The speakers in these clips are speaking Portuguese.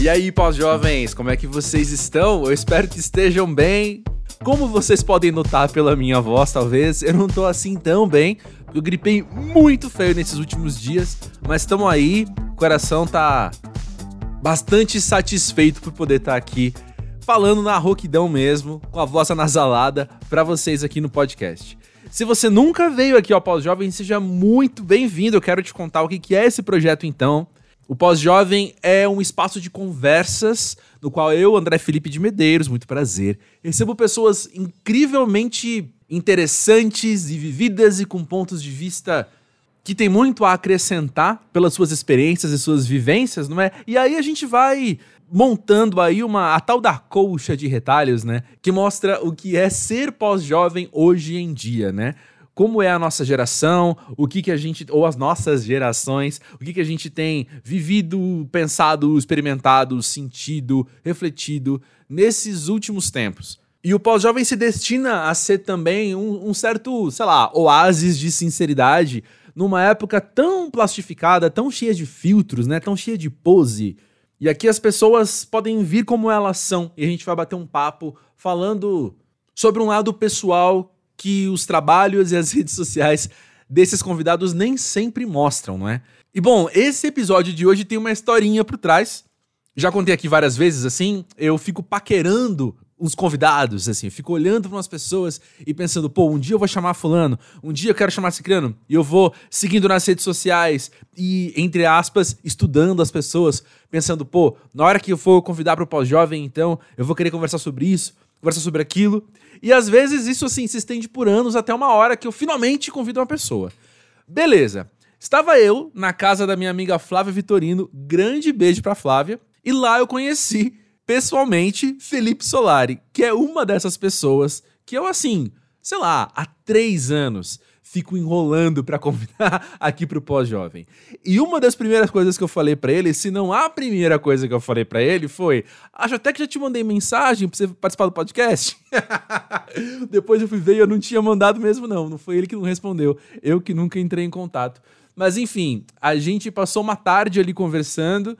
E aí, pós-jovens, como é que vocês estão? Eu espero que estejam bem. Como vocês podem notar pela minha voz, talvez, eu não tô assim tão bem. Eu gripei muito feio nesses últimos dias, mas estamos aí. O coração tá bastante satisfeito por poder estar tá aqui falando na rouquidão mesmo, com a voz anasalada, para vocês aqui no podcast. Se você nunca veio aqui ao Pós-Jovem, seja muito bem-vindo. Eu quero te contar o que é esse projeto então. O Pós-Jovem é um espaço de conversas no qual eu, André Felipe de Medeiros, muito prazer, recebo pessoas incrivelmente interessantes e vividas e com pontos de vista que tem muito a acrescentar pelas suas experiências e suas vivências, não é? E aí a gente vai montando aí uma a tal da colcha de retalhos, né, que mostra o que é ser pós-jovem hoje em dia, né? Como é a nossa geração, o que que a gente, ou as nossas gerações, o que que a gente tem vivido, pensado, experimentado, sentido, refletido nesses últimos tempos. E o pós-jovem se destina a ser também um, um, certo, sei lá, oásis de sinceridade numa época tão plastificada, tão cheia de filtros, né? Tão cheia de pose. E aqui as pessoas podem vir como elas são e a gente vai bater um papo falando sobre um lado pessoal que os trabalhos e as redes sociais desses convidados nem sempre mostram, não é? E bom, esse episódio de hoje tem uma historinha por trás. Já contei aqui várias vezes assim, eu fico paquerando uns convidados, assim, fico olhando para umas pessoas e pensando, pô, um dia eu vou chamar fulano, um dia eu quero chamar ciclano, e eu vou seguindo nas redes sociais e, entre aspas, estudando as pessoas, pensando, pô, na hora que eu for convidar para o pós-jovem, então, eu vou querer conversar sobre isso, conversar sobre aquilo. E às vezes isso assim se estende por anos até uma hora que eu finalmente convido uma pessoa. Beleza. Estava eu na casa da minha amiga Flávia Vitorino, grande beijo pra Flávia, e lá eu conheci pessoalmente Felipe Solari, que é uma dessas pessoas que eu assim, sei lá, há três anos fico enrolando para convidar aqui pro pós-jovem. E uma das primeiras coisas que eu falei para ele, se não a primeira coisa que eu falei para ele, foi: Acho até que já te mandei mensagem pra você participar do podcast. Depois eu fui ver e eu não tinha mandado mesmo, não. Não foi ele que não respondeu. Eu que nunca entrei em contato. Mas enfim, a gente passou uma tarde ali conversando.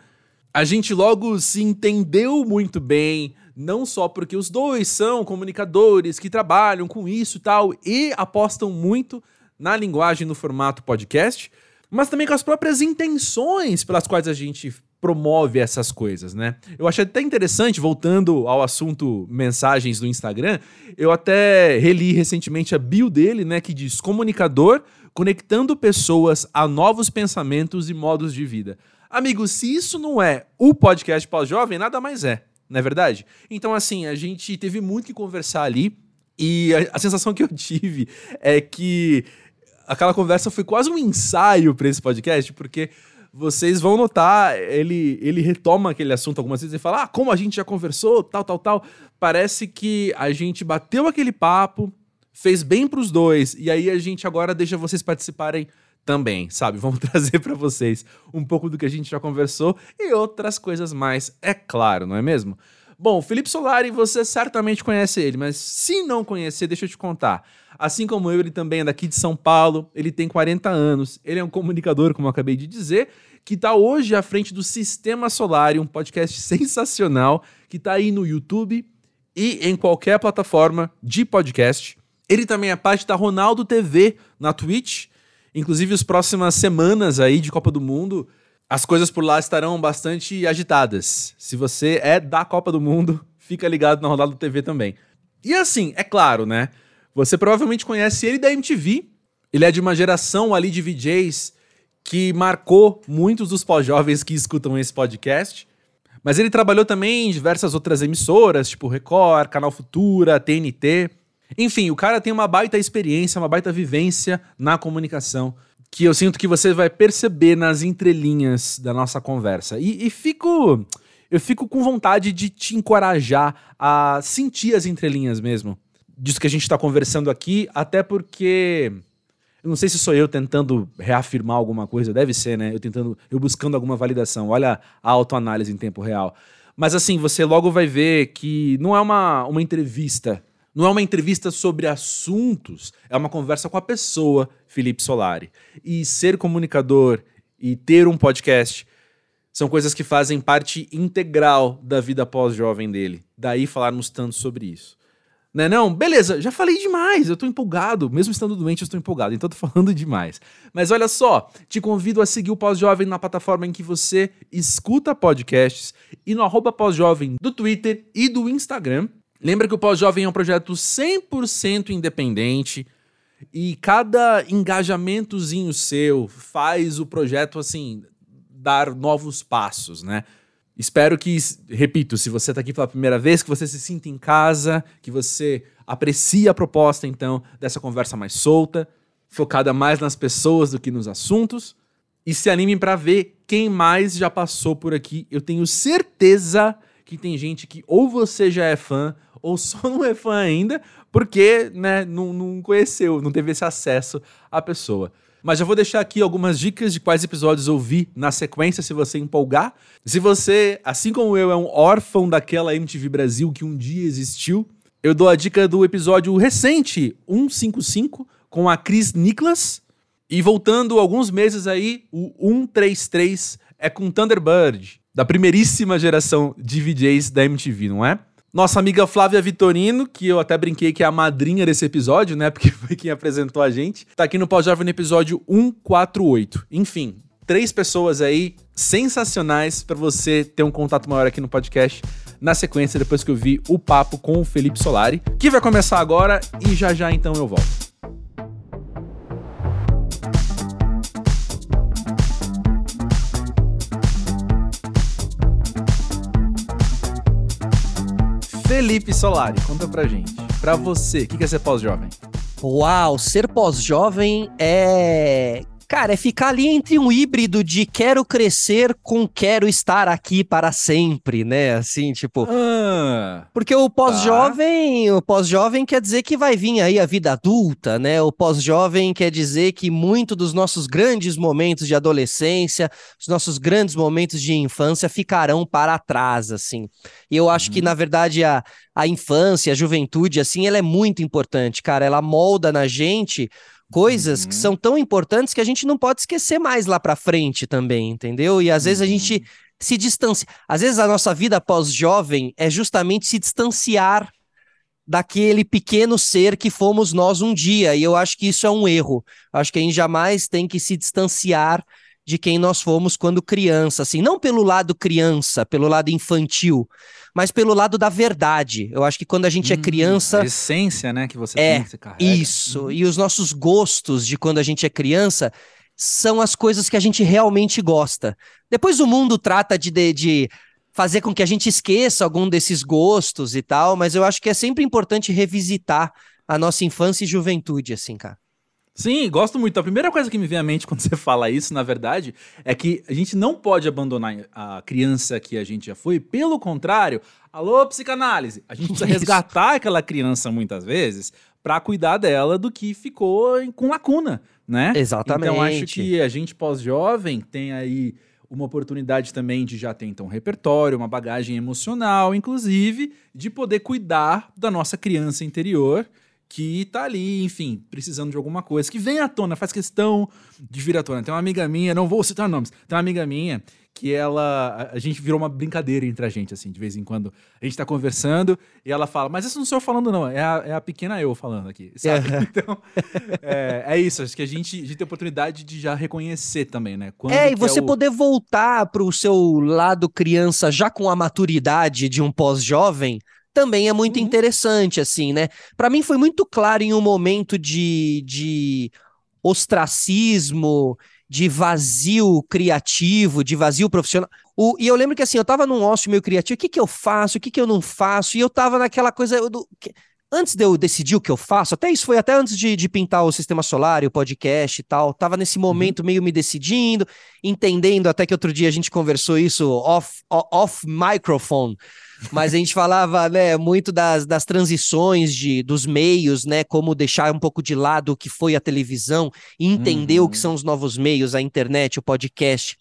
A gente logo se entendeu muito bem, não só porque os dois são comunicadores que trabalham com isso e tal e apostam muito na linguagem no formato podcast, mas também com as próprias intenções pelas quais a gente promove essas coisas, né? Eu achei até interessante, voltando ao assunto mensagens do Instagram, eu até reli recentemente a bio dele, né, que diz comunicador conectando pessoas a novos pensamentos e modos de vida. Amigo, se isso não é o podcast pós-jovem, nada mais é, não é verdade? Então, assim, a gente teve muito que conversar ali e a, a sensação que eu tive é que aquela conversa foi quase um ensaio para esse podcast, porque vocês vão notar, ele, ele retoma aquele assunto algumas vezes e fala: Ah, como a gente já conversou, tal, tal, tal. Parece que a gente bateu aquele papo, fez bem para os dois, e aí a gente agora deixa vocês participarem também, sabe? Vamos trazer para vocês um pouco do que a gente já conversou e outras coisas mais, é claro, não é mesmo? Bom, Felipe Solari, você certamente conhece ele, mas se não conhecer, deixa eu te contar. Assim como eu, ele também é daqui de São Paulo, ele tem 40 anos, ele é um comunicador, como eu acabei de dizer, que está hoje à frente do Sistema Solar, um podcast sensacional que está aí no YouTube e em qualquer plataforma de podcast. Ele também é parte da Ronaldo TV na Twitch. Inclusive, as próximas semanas aí de Copa do Mundo, as coisas por lá estarão bastante agitadas. Se você é da Copa do Mundo, fica ligado na Ronaldo TV também. E assim, é claro, né? Você provavelmente conhece ele da MTV. Ele é de uma geração ali de VJs que marcou muitos dos pós-jovens que escutam esse podcast. Mas ele trabalhou também em diversas outras emissoras, tipo Record, Canal Futura, TNT. Enfim, o cara tem uma baita experiência, uma baita vivência na comunicação, que eu sinto que você vai perceber nas entrelinhas da nossa conversa. E, e fico. Eu fico com vontade de te encorajar a sentir as entrelinhas mesmo disso que a gente está conversando aqui, até porque eu não sei se sou eu tentando reafirmar alguma coisa, deve ser, né? Eu tentando, eu buscando alguma validação. Olha a autoanálise em tempo real. Mas assim, você logo vai ver que não é uma, uma entrevista, não é uma entrevista sobre assuntos, é uma conversa com a pessoa, Felipe Solari. E ser comunicador e ter um podcast são coisas que fazem parte integral da vida pós-jovem dele. Daí falarmos tanto sobre isso. Né não? Beleza, já falei demais, eu tô empolgado. Mesmo estando doente, eu estou empolgado, então tô falando demais. Mas olha só, te convido a seguir o Pós-Jovem na plataforma em que você escuta podcasts e no arroba Pós-Jovem do Twitter e do Instagram. Lembra que o Pós-Jovem é um projeto 100% independente e cada engajamentozinho seu faz o projeto, assim, dar novos passos, né? Espero que, repito, se você está aqui pela primeira vez, que você se sinta em casa, que você aprecie a proposta, então, dessa conversa mais solta, focada mais nas pessoas do que nos assuntos, e se animem para ver quem mais já passou por aqui. Eu tenho certeza que tem gente que ou você já é fã, ou só não é fã ainda, porque né, não, não conheceu, não teve esse acesso à pessoa. Mas já vou deixar aqui algumas dicas de quais episódios ouvir na sequência, se você empolgar. Se você, assim como eu, é um órfão daquela MTV Brasil que um dia existiu, eu dou a dica do episódio recente, 155, com a Cris Niklas. E voltando alguns meses aí, o 133 é com Thunderbird, da primeiríssima geração de VJs da MTV, não é? Nossa amiga Flávia Vitorino, que eu até brinquei que é a madrinha desse episódio, né? Porque foi quem apresentou a gente. Tá aqui no Pós-Jovem no episódio 148. Enfim, três pessoas aí sensacionais para você ter um contato maior aqui no podcast. Na sequência, depois que eu vi o papo com o Felipe Solari, que vai começar agora e já já então eu volto. Felipe Solari, conta pra gente. Pra você, o que é ser pós-jovem? Uau, ser pós-jovem é Cara, é ficar ali entre um híbrido de quero crescer com quero estar aqui para sempre, né? Assim, tipo. Ah, porque o pós-jovem, tá. o pós-jovem quer dizer que vai vir aí a vida adulta, né? O pós-jovem quer dizer que muito dos nossos grandes momentos de adolescência, os nossos grandes momentos de infância ficarão para trás, assim. E eu acho uhum. que, na verdade, a, a infância, a juventude, assim, ela é muito importante, cara. Ela molda na gente coisas uhum. que são tão importantes que a gente não pode esquecer mais lá para frente também, entendeu? E às vezes a gente uhum. se distancia. Às vezes a nossa vida pós-jovem é justamente se distanciar daquele pequeno ser que fomos nós um dia, e eu acho que isso é um erro. Acho que a gente jamais tem que se distanciar de quem nós fomos quando criança, assim, não pelo lado criança, pelo lado infantil, mas pelo lado da verdade. Eu acho que quando a gente é hum, é criança. A essência, né, que você é, tem, que você carrega. Isso. Hum. E os nossos gostos de quando a gente é criança são as coisas que a gente realmente gosta. Depois o mundo trata de, de, de fazer com que a gente esqueça algum desses gostos e tal, mas eu acho que é sempre importante revisitar a nossa infância e juventude, assim, cara. Sim, gosto muito. A primeira coisa que me vem à mente quando você fala isso, na verdade, é que a gente não pode abandonar a criança que a gente já foi. Pelo contrário, alô, psicanálise. A gente precisa resgatar aquela criança muitas vezes para cuidar dela do que ficou com lacuna, né? Exatamente. Então acho que a gente pós-jovem tem aí uma oportunidade também de já ter então um repertório, uma bagagem emocional, inclusive, de poder cuidar da nossa criança interior que tá ali, enfim, precisando de alguma coisa, que vem à tona, faz questão de vir à tona. Tem uma amiga minha, não vou citar nomes, tem uma amiga minha que ela. A gente virou uma brincadeira entre a gente, assim, de vez em quando. A gente tá conversando e ela fala, mas isso não sou eu falando, não, é a, é a pequena eu falando aqui, sabe? É. Então, é, é, isso, acho que a gente, a gente tem a oportunidade de já reconhecer também, né? Quando é, e você é o... poder voltar pro seu lado criança já com a maturidade de um pós-jovem também é muito uhum. interessante, assim, né? Para mim foi muito claro em um momento de, de ostracismo, de vazio criativo, de vazio profissional. O, e eu lembro que assim, eu tava num ócio meio criativo, o que que eu faço, o que que eu não faço, e eu tava naquela coisa do, que, antes de eu decidir o que eu faço, até isso foi até antes de, de pintar o Sistema Solar e o podcast e tal, tava nesse uhum. momento uhum. meio me decidindo, entendendo, até que outro dia a gente conversou isso off, off microphone, mas a gente falava, né, muito das, das transições de, dos meios, né, como deixar um pouco de lado o que foi a televisão e entender uhum. o que uhum. são os novos meios, a internet, o podcast.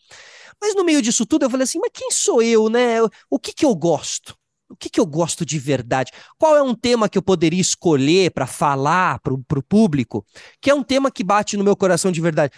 Mas no meio disso tudo eu falei assim, mas quem sou eu, né? O que que eu gosto? O que, que eu gosto de verdade? Qual é um tema que eu poderia escolher para falar para o público? Que é um tema que bate no meu coração de verdade.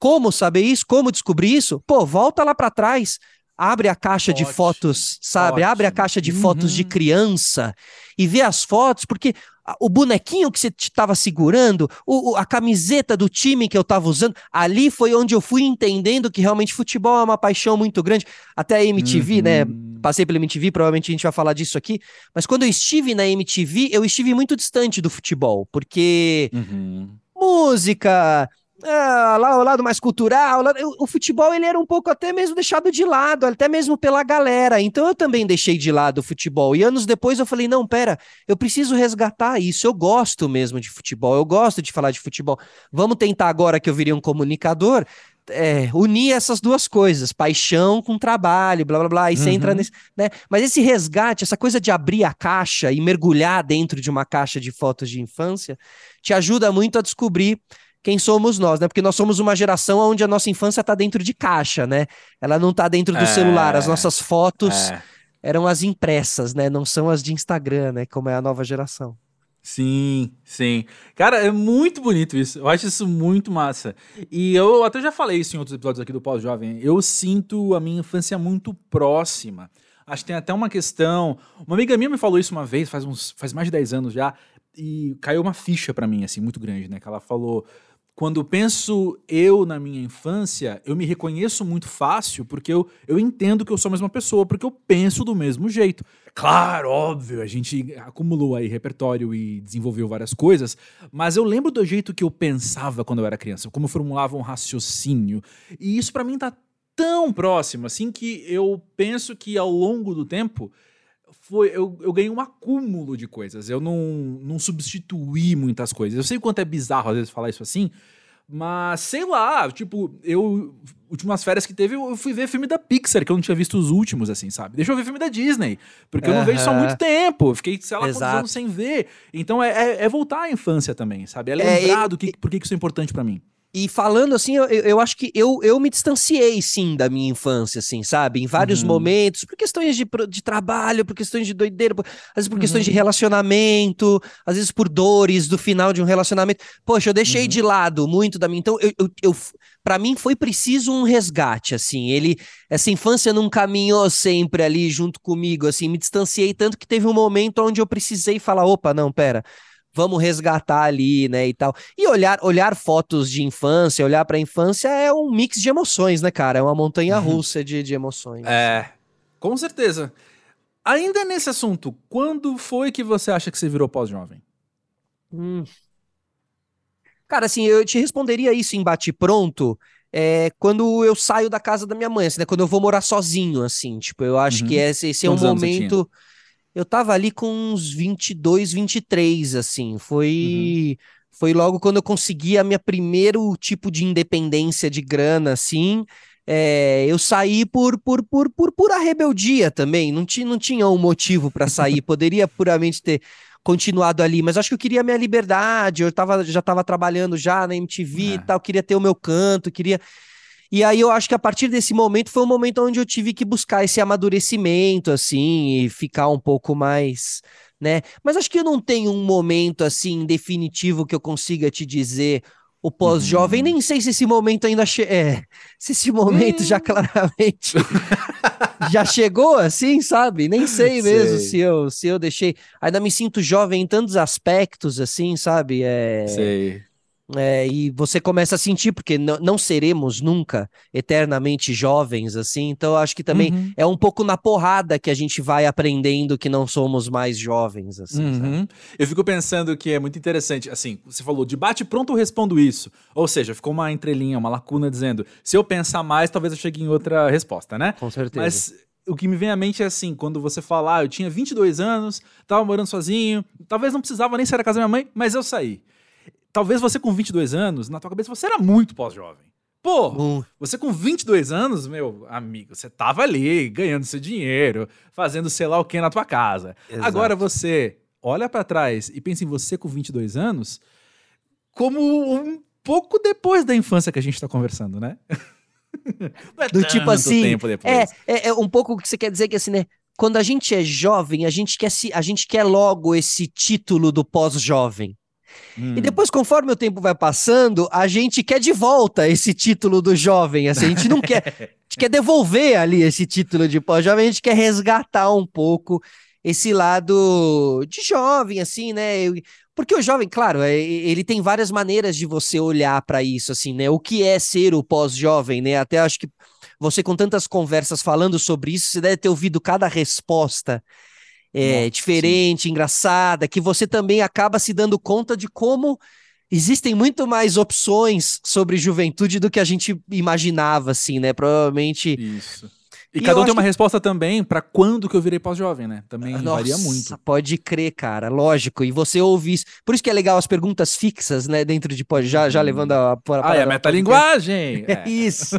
Como saber isso? Como descobrir isso? Pô, volta lá para trás abre a caixa ótimo, de fotos, sabe? Ótimo. Abre a caixa de uhum. fotos de criança e vê as fotos, porque o bonequinho que você estava segurando, o, a camiseta do time que eu estava usando, ali foi onde eu fui entendendo que realmente futebol é uma paixão muito grande. Até a MTV, né? uhum. né? Passei pela MTV, provavelmente a gente vai falar disso aqui. Mas quando eu estive na MTV, eu estive muito distante do futebol, porque uhum. música, ah, lá o lado mais cultural, lá, o, o, futebol ele era um pouco até mesmo deixado de lado, até mesmo pela galera. Então eu também deixei de lado o futebol. E anos depois eu falei: não, pera, eu preciso resgatar isso. Eu gosto mesmo de futebol, eu gosto de falar de futebol. Vamos tentar agora que eu virei um comunicador. É, unir essas duas coisas, paixão com trabalho, blá blá blá, e você uhum. entra nesse, né? Mas esse resgate, essa coisa de abrir a caixa e mergulhar dentro de uma caixa de fotos de infância, te ajuda muito a descobrir quem somos nós, né? Porque nós somos uma geração onde a nossa infância está dentro de caixa, né? Ela não está dentro do é, celular. As nossas fotos é. eram as impressas, né? Não são as de Instagram, né? Como é a nova geração. Sim, sim. Cara, é muito bonito isso. Eu acho isso muito massa. E eu até já falei isso em outros episódios aqui do Pós-Jovem. Eu sinto a minha infância muito próxima. Acho que tem até uma questão. Uma amiga minha me falou isso uma vez, faz, uns, faz mais de 10 anos já, e caiu uma ficha para mim, assim, muito grande, né? Que ela falou: quando penso eu na minha infância, eu me reconheço muito fácil porque eu, eu entendo que eu sou a mesma pessoa, porque eu penso do mesmo jeito. Claro, óbvio, a gente acumulou aí repertório e desenvolveu várias coisas, mas eu lembro do jeito que eu pensava quando eu era criança, como eu formulava um raciocínio. E isso para mim tá tão próximo, assim, que eu penso que ao longo do tempo foi eu, eu ganhei um acúmulo de coisas. Eu não, não substituí muitas coisas. Eu sei o quanto é bizarro às vezes falar isso assim, mas sei lá, tipo, eu. Últimas férias que teve, eu fui ver filme da Pixar, que eu não tinha visto os últimos, assim, sabe? Deixa eu ver filme da Disney, porque eu não vejo isso há muito tempo. Fiquei, sei lá, quantos anos sem ver. Então é, é, é, voltar à infância também, sabe? É lembrar é, do que, por que isso é importante para mim. E falando assim, eu, eu acho que eu, eu me distanciei, sim, da minha infância, assim, sabe? Em vários uhum. momentos, por questões de, de trabalho, por questões de doideira, por, às vezes por uhum. questões de uhum. relacionamento, às vezes por dores do final de um relacionamento. Poxa, eu deixei uhum. de lado muito da minha. Então, eu, eu, eu para mim foi preciso um resgate, assim. Ele, essa infância não caminhou sempre ali junto comigo, assim. Me distanciei tanto que teve um momento onde eu precisei falar: opa, não, pera vamos resgatar ali, né, e tal. E olhar, olhar fotos de infância, olhar para a infância é um mix de emoções, né, cara? É uma montanha uhum. russa de, de emoções. É, com certeza. Ainda nesse assunto, quando foi que você acha que você virou pós-jovem? Hum. Cara, assim, eu te responderia isso em bate-pronto é, quando eu saio da casa da minha mãe, assim, né? Quando eu vou morar sozinho, assim. Tipo, eu acho uhum. que esse, esse é um momento eu tava ali com uns 22, 23, assim. Foi. Uhum. Foi logo quando eu consegui a minha primeiro tipo de independência de grana, assim. É, eu saí por, por, por, por pura rebeldia também. Não, ti, não tinha um motivo para sair. Poderia puramente ter continuado ali, mas acho que eu queria a minha liberdade. Eu tava, já estava trabalhando já na MTV é. e tal, queria ter o meu canto, queria. E aí eu acho que a partir desse momento foi um momento onde eu tive que buscar esse amadurecimento, assim, e ficar um pouco mais, né? Mas acho que eu não tenho um momento, assim, definitivo que eu consiga te dizer o pós-jovem, uhum. nem sei se esse momento ainda che é, se esse momento já hum. claramente já chegou assim, sabe? Nem sei mesmo sei. se eu se eu deixei. Ainda me sinto jovem em tantos aspectos assim, sabe? É Sei. É, e você começa a sentir, porque não seremos nunca eternamente jovens, assim, então acho que também uhum. é um pouco na porrada que a gente vai aprendendo que não somos mais jovens, assim. Uhum. Eu fico pensando que é muito interessante, assim, você falou, debate pronto eu respondo isso, ou seja, ficou uma entrelinha, uma lacuna dizendo, se eu pensar mais, talvez eu chegue em outra resposta, né? Com certeza. Mas o que me vem à mente é assim, quando você fala, ah, eu tinha 22 anos, tava morando sozinho, talvez não precisava nem sair da casa da minha mãe, mas eu saí talvez você com 22 anos, na tua cabeça você era muito pós-jovem. Pô, você com 22 anos, meu amigo, você tava ali ganhando seu dinheiro, fazendo sei lá o que na tua casa. Exato. Agora você olha para trás e pensa em você com 22 anos como um pouco depois da infância que a gente tá conversando, né? Não é Do tipo assim, é, é, é um pouco o que você quer dizer que assim, né? Quando a gente é jovem, a gente quer se, a gente quer logo esse título do pós-jovem. Hum. E depois, conforme o tempo vai passando, a gente quer de volta esse título do jovem. Assim, a gente não quer. quer devolver ali esse título de pós-jovem, a gente quer resgatar um pouco esse lado de jovem, assim, né? Porque o jovem, claro, é, ele tem várias maneiras de você olhar para isso, assim, né? O que é ser o pós-jovem, né? Até acho que você, com tantas conversas falando sobre isso, você deve ter ouvido cada resposta é, diferente, sim. engraçada, que você também acaba se dando conta de como existem muito mais opções sobre juventude do que a gente imaginava, assim, né? Provavelmente. Isso. E, e cada um tem uma que... resposta também para quando que eu virei pós-jovem, né? Também Nossa, varia muito. Pode crer, cara, lógico. E você ouve isso. Por isso que é legal as perguntas fixas, né? Dentro de pós, já, já uhum. levando a. a ah, é a metalinguagem! É isso.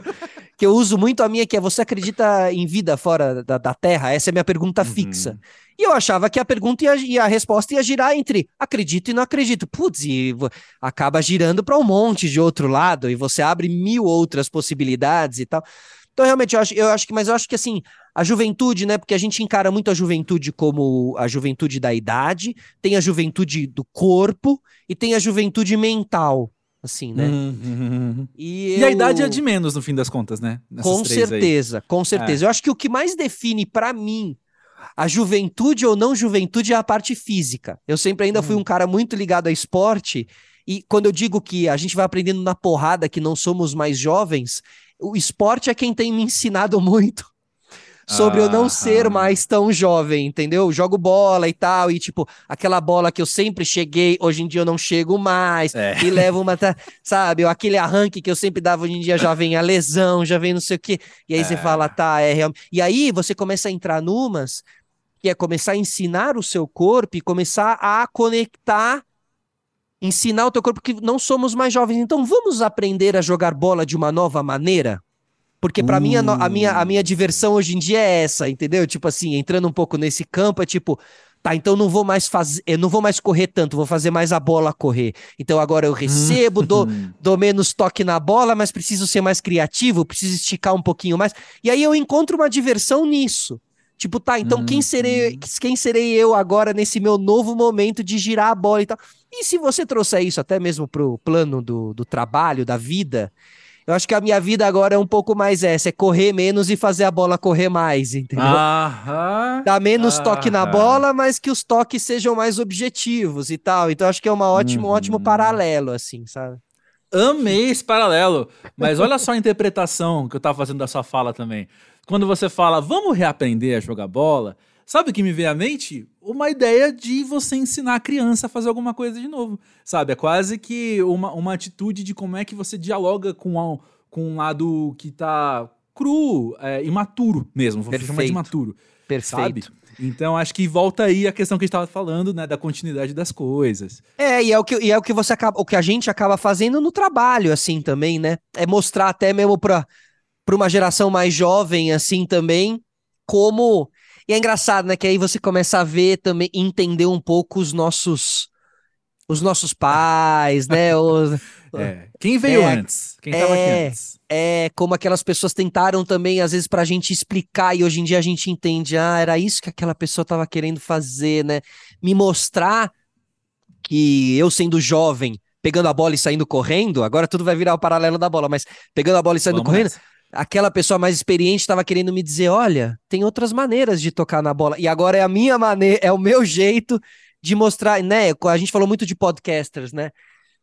que eu uso muito a minha, que é você acredita em vida fora da, da Terra? Essa é a minha pergunta uhum. fixa. E eu achava que a pergunta ia, e a resposta ia girar entre acredito e não acredito. Putz, e acaba girando para um monte de outro lado, e você abre mil outras possibilidades e tal. Então, realmente, eu acho, eu acho que, mas eu acho que assim, a juventude, né? Porque a gente encara muito a juventude como a juventude da idade, tem a juventude do corpo e tem a juventude mental. Assim, né? Uhum. E, eu... e, a idade é de menos, no fim das contas, né? Nessas com certeza, aí. com certeza. É. Eu acho que o que mais define para mim a juventude ou não juventude é a parte física. Eu sempre ainda fui uhum. um cara muito ligado a esporte. E quando eu digo que a gente vai aprendendo na porrada que não somos mais jovens, o esporte é quem tem me ensinado muito sobre ah, eu não ser mais tão jovem, entendeu? Jogo bola e tal, e tipo, aquela bola que eu sempre cheguei, hoje em dia eu não chego mais, é. e levo uma, sabe, aquele arranque que eu sempre dava, hoje em dia já vem a lesão, já vem não sei o quê, e aí é. você fala, tá, é realmente. E aí você começa a entrar numas, que é começar a ensinar o seu corpo e começar a conectar ensinar o teu corpo que não somos mais jovens. Então vamos aprender a jogar bola de uma nova maneira? Porque para uh. mim, a, a, minha, a minha diversão hoje em dia é essa, entendeu? Tipo assim, entrando um pouco nesse campo, é tipo, tá, então não vou mais fazer, eu não vou mais correr tanto, vou fazer mais a bola correr. Então agora eu recebo, dou, dou menos toque na bola, mas preciso ser mais criativo, preciso esticar um pouquinho mais. E aí eu encontro uma diversão nisso. Tipo, tá, então quem serei, uhum. quem serei eu agora nesse meu novo momento de girar a bola e tal? E se você trouxer isso até mesmo pro plano do, do trabalho, da vida, eu acho que a minha vida agora é um pouco mais essa, é correr menos e fazer a bola correr mais, entendeu? Aham, Dá menos aham. toque na bola, mas que os toques sejam mais objetivos e tal. Então acho que é uma ótimo, uhum. um ótimo paralelo, assim, sabe? Amei esse paralelo. Mas olha só a interpretação que eu tava fazendo da sua fala também quando você fala, vamos reaprender a jogar bola, sabe o que me veio à mente? Uma ideia de você ensinar a criança a fazer alguma coisa de novo, sabe? É quase que uma, uma atitude de como é que você dialoga com, a, com um lado que tá cru, é, imaturo mesmo, vou chamar de imaturo. Perfeito. Sabe? Então acho que volta aí a questão que a gente estava falando, né, da continuidade das coisas. É, e é o que, e é o que você acaba, o que a gente acaba fazendo no trabalho assim também, né? É mostrar até mesmo para para uma geração mais jovem assim também, como e é engraçado, né, que aí você começa a ver também entender um pouco os nossos os nossos pais, né? Os, é. Quem veio é, antes? Quem estava é, aqui antes? É, como aquelas pessoas tentaram também, às vezes, para a gente explicar, e hoje em dia a gente entende, ah, era isso que aquela pessoa estava querendo fazer, né? Me mostrar que eu, sendo jovem, pegando a bola e saindo correndo, agora tudo vai virar o paralelo da bola, mas pegando a bola e saindo Vamos correndo, nessa aquela pessoa mais experiente estava querendo me dizer: olha, tem outras maneiras de tocar na bola. E agora é a minha maneira, é o meu jeito de mostrar, né? A gente falou muito de podcasters, né?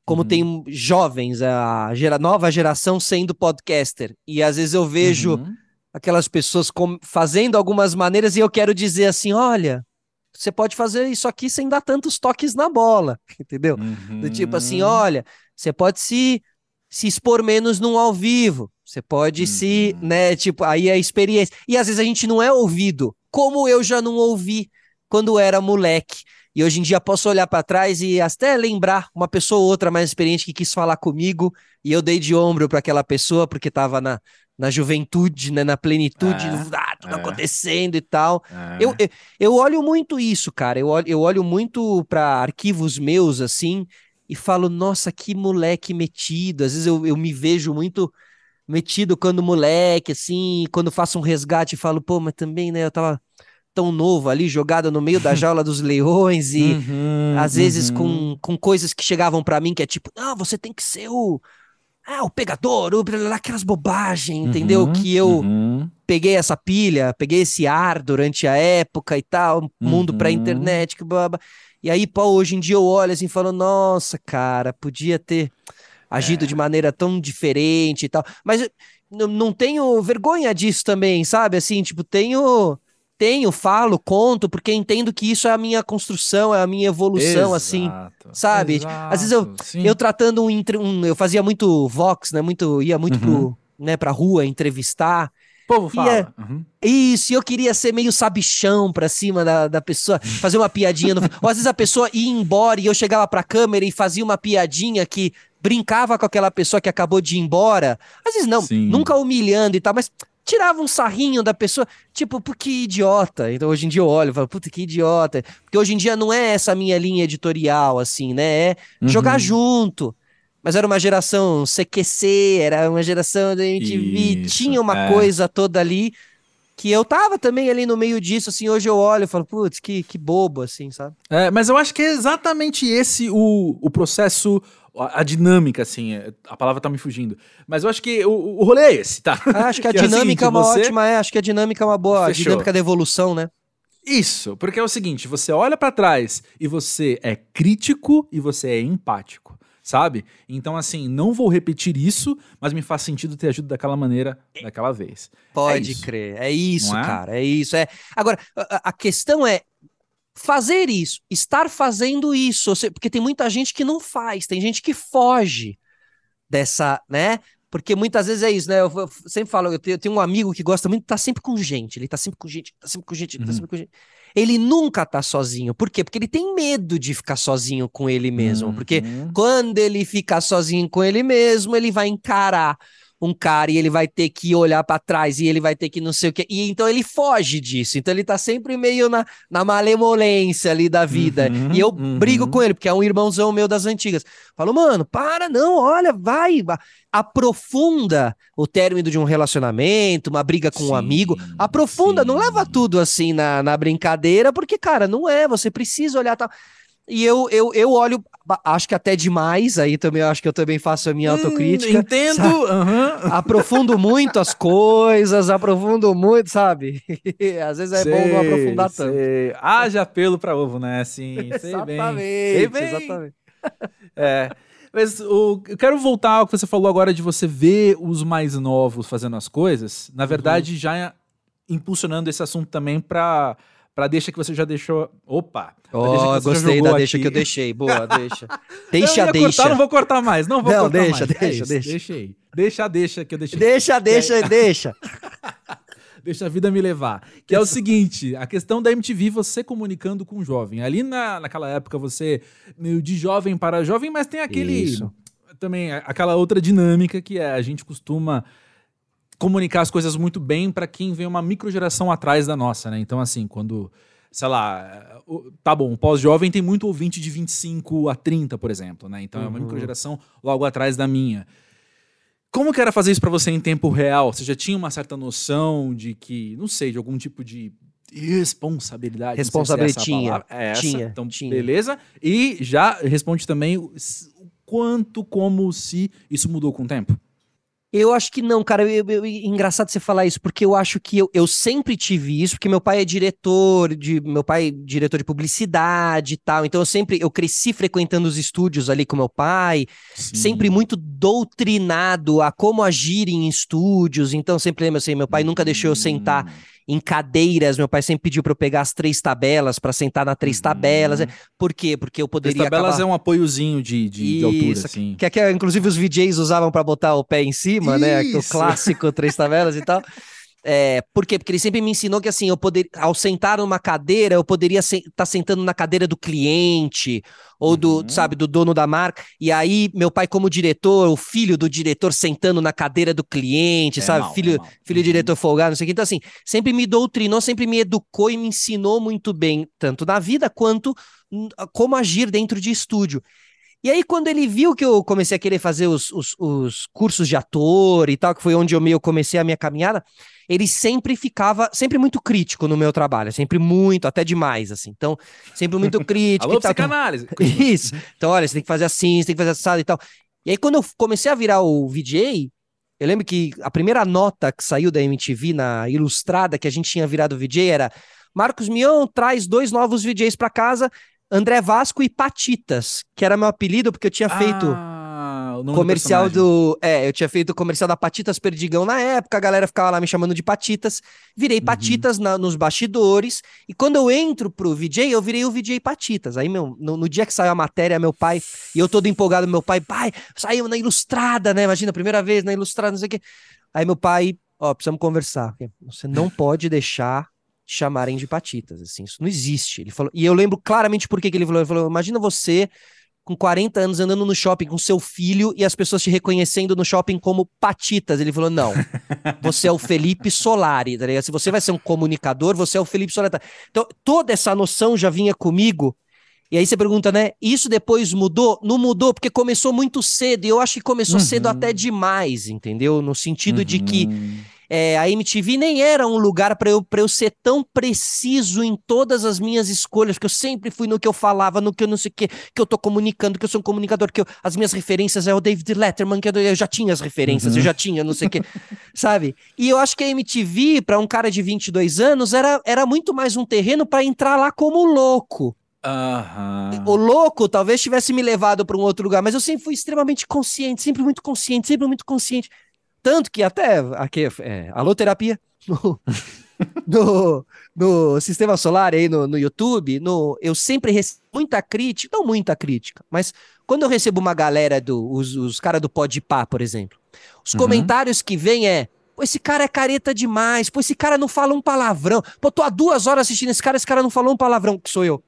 Como uhum. tem jovens, a gera, nova geração sendo podcaster. E às vezes eu vejo uhum. aquelas pessoas com, fazendo algumas maneiras e eu quero dizer assim: olha, você pode fazer isso aqui sem dar tantos toques na bola, entendeu? Uhum. Do tipo assim, uhum. olha, você pode se, se expor menos num ao vivo. Você pode uhum. se, né, tipo, aí é a experiência. E às vezes a gente não é ouvido, como eu já não ouvi quando era moleque. E hoje em dia posso olhar para trás e até lembrar uma pessoa ou outra mais experiente que quis falar comigo e eu dei de ombro para aquela pessoa porque estava na, na juventude, né, na plenitude, é, ah, tudo é. acontecendo e tal. É. Eu, eu, eu olho muito isso, cara. Eu olho, eu olho muito para arquivos meus assim e falo, nossa, que moleque metido. Às vezes eu, eu me vejo muito metido quando moleque, assim, quando faço um resgate e falo, pô, mas também, né, eu tava tão novo ali, jogado no meio da jaula dos leões e uhum, às vezes uhum. com, com coisas que chegavam para mim que é tipo, não, você tem que ser o ah, o pegador, o, aquelas bobagens, uhum, entendeu? Que eu uhum. peguei essa pilha, peguei esse ar durante a época e tal, mundo uhum. pré-internet, que blá, blá. E aí, pô, hoje em dia eu olho assim e falo, nossa, cara, podia ter agido é. de maneira tão diferente e tal. Mas não tenho vergonha disso também, sabe? Assim, tipo, tenho tenho, falo, conto, porque entendo que isso é a minha construção, é a minha evolução, assim, exato, assim, sabe? Exato, Às vezes eu, eu tratando um, um, eu fazia muito vox, né? Muito, ia muito uhum. pro, né, pra rua entrevistar. O povo fala. Ia, uhum. Isso, eu queria ser meio sabichão pra cima da, da pessoa, fazer uma piadinha. No, ou às vezes a pessoa ia embora e eu chegava pra câmera e fazia uma piadinha que brincava com aquela pessoa que acabou de ir embora. Às vezes não, Sim. nunca humilhando e tal, mas tirava um sarrinho da pessoa, tipo, por que idiota. Então hoje em dia eu olho e falo, puta, que idiota. Porque hoje em dia não é essa minha linha editorial, assim, né? É uhum. jogar junto. Mas era uma geração CQC, era uma geração da MTV, Isso, tinha uma é. coisa toda ali que eu tava também ali no meio disso, assim, hoje eu olho e falo, putz, que, que bobo, assim, sabe? É, mas eu acho que é exatamente esse o, o processo a, dinâmica, assim, é, a palavra tá me fugindo. Mas eu acho que o, o rolê é esse, tá? Ah, acho que a que dinâmica é, é uma você... ótima, é, acho que a dinâmica é uma boa, Fechou. a dinâmica da evolução, né? Isso, porque é o seguinte, você olha para trás e você é crítico e você é empático, sabe? Então, assim, não vou repetir isso, mas me faz sentido ter ajuda daquela maneira, daquela vez. Pode é crer, é isso, é? cara, é isso. É. Agora, a questão é, fazer isso, estar fazendo isso, porque tem muita gente que não faz, tem gente que foge dessa, né? Porque muitas vezes é isso, né? Eu, eu sempre falo, eu tenho, eu tenho, um amigo que gosta muito, tá sempre com gente, ele tá sempre com gente, tá sempre com gente, tá uhum. tá sempre com gente. Ele nunca tá sozinho. Por quê? Porque ele tem medo de ficar sozinho com ele mesmo. Uhum. Porque quando ele ficar sozinho com ele mesmo, ele vai encarar um cara e ele vai ter que olhar para trás e ele vai ter que não sei o que. E então ele foge disso. Então ele tá sempre meio na, na malemolência ali da vida. Uhum, e eu uhum. brigo com ele, porque é um irmãozão meu das antigas. Falo, mano, para, não, olha, vai, aprofunda o término de um relacionamento, uma briga com sim, um amigo. Aprofunda, sim. não leva tudo assim na, na brincadeira, porque, cara, não é, você precisa olhar tal. E eu, eu, eu olho, acho que até demais, aí também acho que eu também faço a minha hum, autocrítica. Entendo. Uhum. Aprofundo muito as coisas, aprofundo muito, sabe? Às vezes é sei, bom não aprofundar sei. tanto. Haja pelo para ovo, né? Assim, exatamente, sei bem. Exatamente. É. Mas o, eu quero voltar ao que você falou agora de você ver os mais novos fazendo as coisas. Na verdade, uhum. já impulsionando esse assunto também para para deixa que você já deixou. Opa! Oh, gostei da deixa aqui. que eu deixei. Boa, deixa. Deixa, eu deixa. Cortar, não vou cortar mais. Não vou não, cortar deixa, mais. Deixa, é deixa. Deixei. Deixa, deixa que eu deixei. Deixa, deixa, deixa. deixa a vida me levar. Que é o seguinte: a questão da MTV, você comunicando com o jovem. Ali na, naquela época, você meio de jovem para jovem, mas tem aquele. Isso. Também aquela outra dinâmica que é a gente costuma comunicar as coisas muito bem para quem vem uma microgeração atrás da nossa, né? Então, assim, quando, sei lá, tá bom, o pós-jovem tem muito ouvinte de 25 a 30, por exemplo, né? Então uhum. é uma uhum. microgeração logo atrás da minha. Como que era fazer isso para você em tempo real? Você já tinha uma certa noção de que, não sei, de algum tipo de responsabilidade? Responsabilidade se é tinha, é essa. tinha. Então, tinha. beleza. E já responde também o quanto, como, se isso mudou com o tempo. Eu acho que não, cara. Eu, eu, engraçado você falar isso, porque eu acho que eu, eu sempre tive isso, porque meu pai é diretor de. Meu pai é diretor de publicidade e tal. Então eu sempre eu cresci frequentando os estúdios ali com meu pai, Sim. sempre muito doutrinado a como agir em estúdios. Então sempre lembro assim, meu pai nunca deixou eu sentar hum em cadeiras. Meu pai sempre pediu para eu pegar as três tabelas para sentar na três uhum. tabelas. Por quê? Porque eu poderia. Três tabelas acabar... é um apoiozinho de, de, de altura, assim. Que, que, inclusive os VJs usavam para botar o pé em cima, Isso. né? O clássico três tabelas e tal. É, por quê? Porque ele sempre me ensinou que assim, eu poder, ao sentar numa cadeira, eu poderia estar se, tá sentando na cadeira do cliente ou do, uhum. sabe, do dono da marca. E aí, meu pai, como diretor, o filho do diretor sentando na cadeira do cliente, é sabe? Mal, filho, é filho uhum. diretor folgado, não sei o que. Então, assim, sempre me doutrinou, sempre me educou e me ensinou muito bem, tanto na vida quanto como agir dentro de estúdio. E aí, quando ele viu que eu comecei a querer fazer os, os, os cursos de ator e tal, que foi onde eu meio comecei a minha caminhada, ele sempre ficava, sempre muito crítico no meu trabalho, sempre muito, até demais, assim. Então, sempre muito crítico. Alô, psicanálise. Isso. Então, olha, você tem que fazer assim, você tem que fazer assado e tal. E aí, quando eu comecei a virar o VJ, eu lembro que a primeira nota que saiu da MTV na Ilustrada, que a gente tinha virado VJ, era Marcos Mion traz dois novos VJs para casa, André Vasco e Patitas, que era meu apelido, porque eu tinha feito Ah, o nome comercial do. do. É, eu tinha feito o comercial da Patitas Perdigão na época, a galera ficava lá me chamando de Patitas. Virei Uhum. Patitas na- nos bastidores. E quando eu entro pro VJ, eu virei o VJ Patitas. Aí, meu, no, no dia que saiu a matéria, meu pai, e eu todo empolgado, meu pai, pai, saiu na ilustrada, né? Imagina, primeira vez na ilustrada, não sei o quê. Aí meu pai, ó, precisamos conversar. Você não pode deixar te chamarem de Patitas, assim, isso não existe. Ele falou, e eu lembro claramente por que que ele falou. Ele falou: imagina você com 40 anos andando no shopping com seu filho e as pessoas te reconhecendo no shopping como patitas. Ele falou: não, você é o Felipe Solari, tá ligado? Se você vai ser um comunicador, você é o Felipe Solari. Então, toda essa noção já vinha comigo. E aí você pergunta, né? Isso depois mudou? Não mudou, porque começou muito cedo, e eu acho que começou Uhum. cedo até demais, entendeu? No sentido de que Uhum. É, a MTV nem era um lugar para eu, pra eu ser tão preciso em todas as minhas escolhas, porque eu sempre fui no que eu falava, no que eu não sei o que, que eu tô comunicando, que eu sou um comunicador, que eu- as minhas referências é o David Letterman, que eu, eu já tinha as referências, Uhum. eu já tinha não sei o que, sabe? E eu acho que a MTV, para um cara de 22 anos, era, era muito mais um terreno para entrar lá como louco. Aham. O louco talvez tivesse me levado para um outro lugar, mas eu sempre fui extremamente consciente, sempre muito consciente, sempre muito consciente. Tanto que até aqui, é, alô terapia, no, no, no Sistema Solar aí no, no YouTube, no, eu sempre recebo muita crítica, não muita crítica, mas quando eu recebo uma galera, do, os, os caras do Podpah, por exemplo, os Uhum. comentários que vêm é Pô, esse cara é careta demais. Pô, esse cara não fala um palavrão. Pô, tô há duas horas assistindo esse cara, esse cara não falou um palavrão, que sou eu.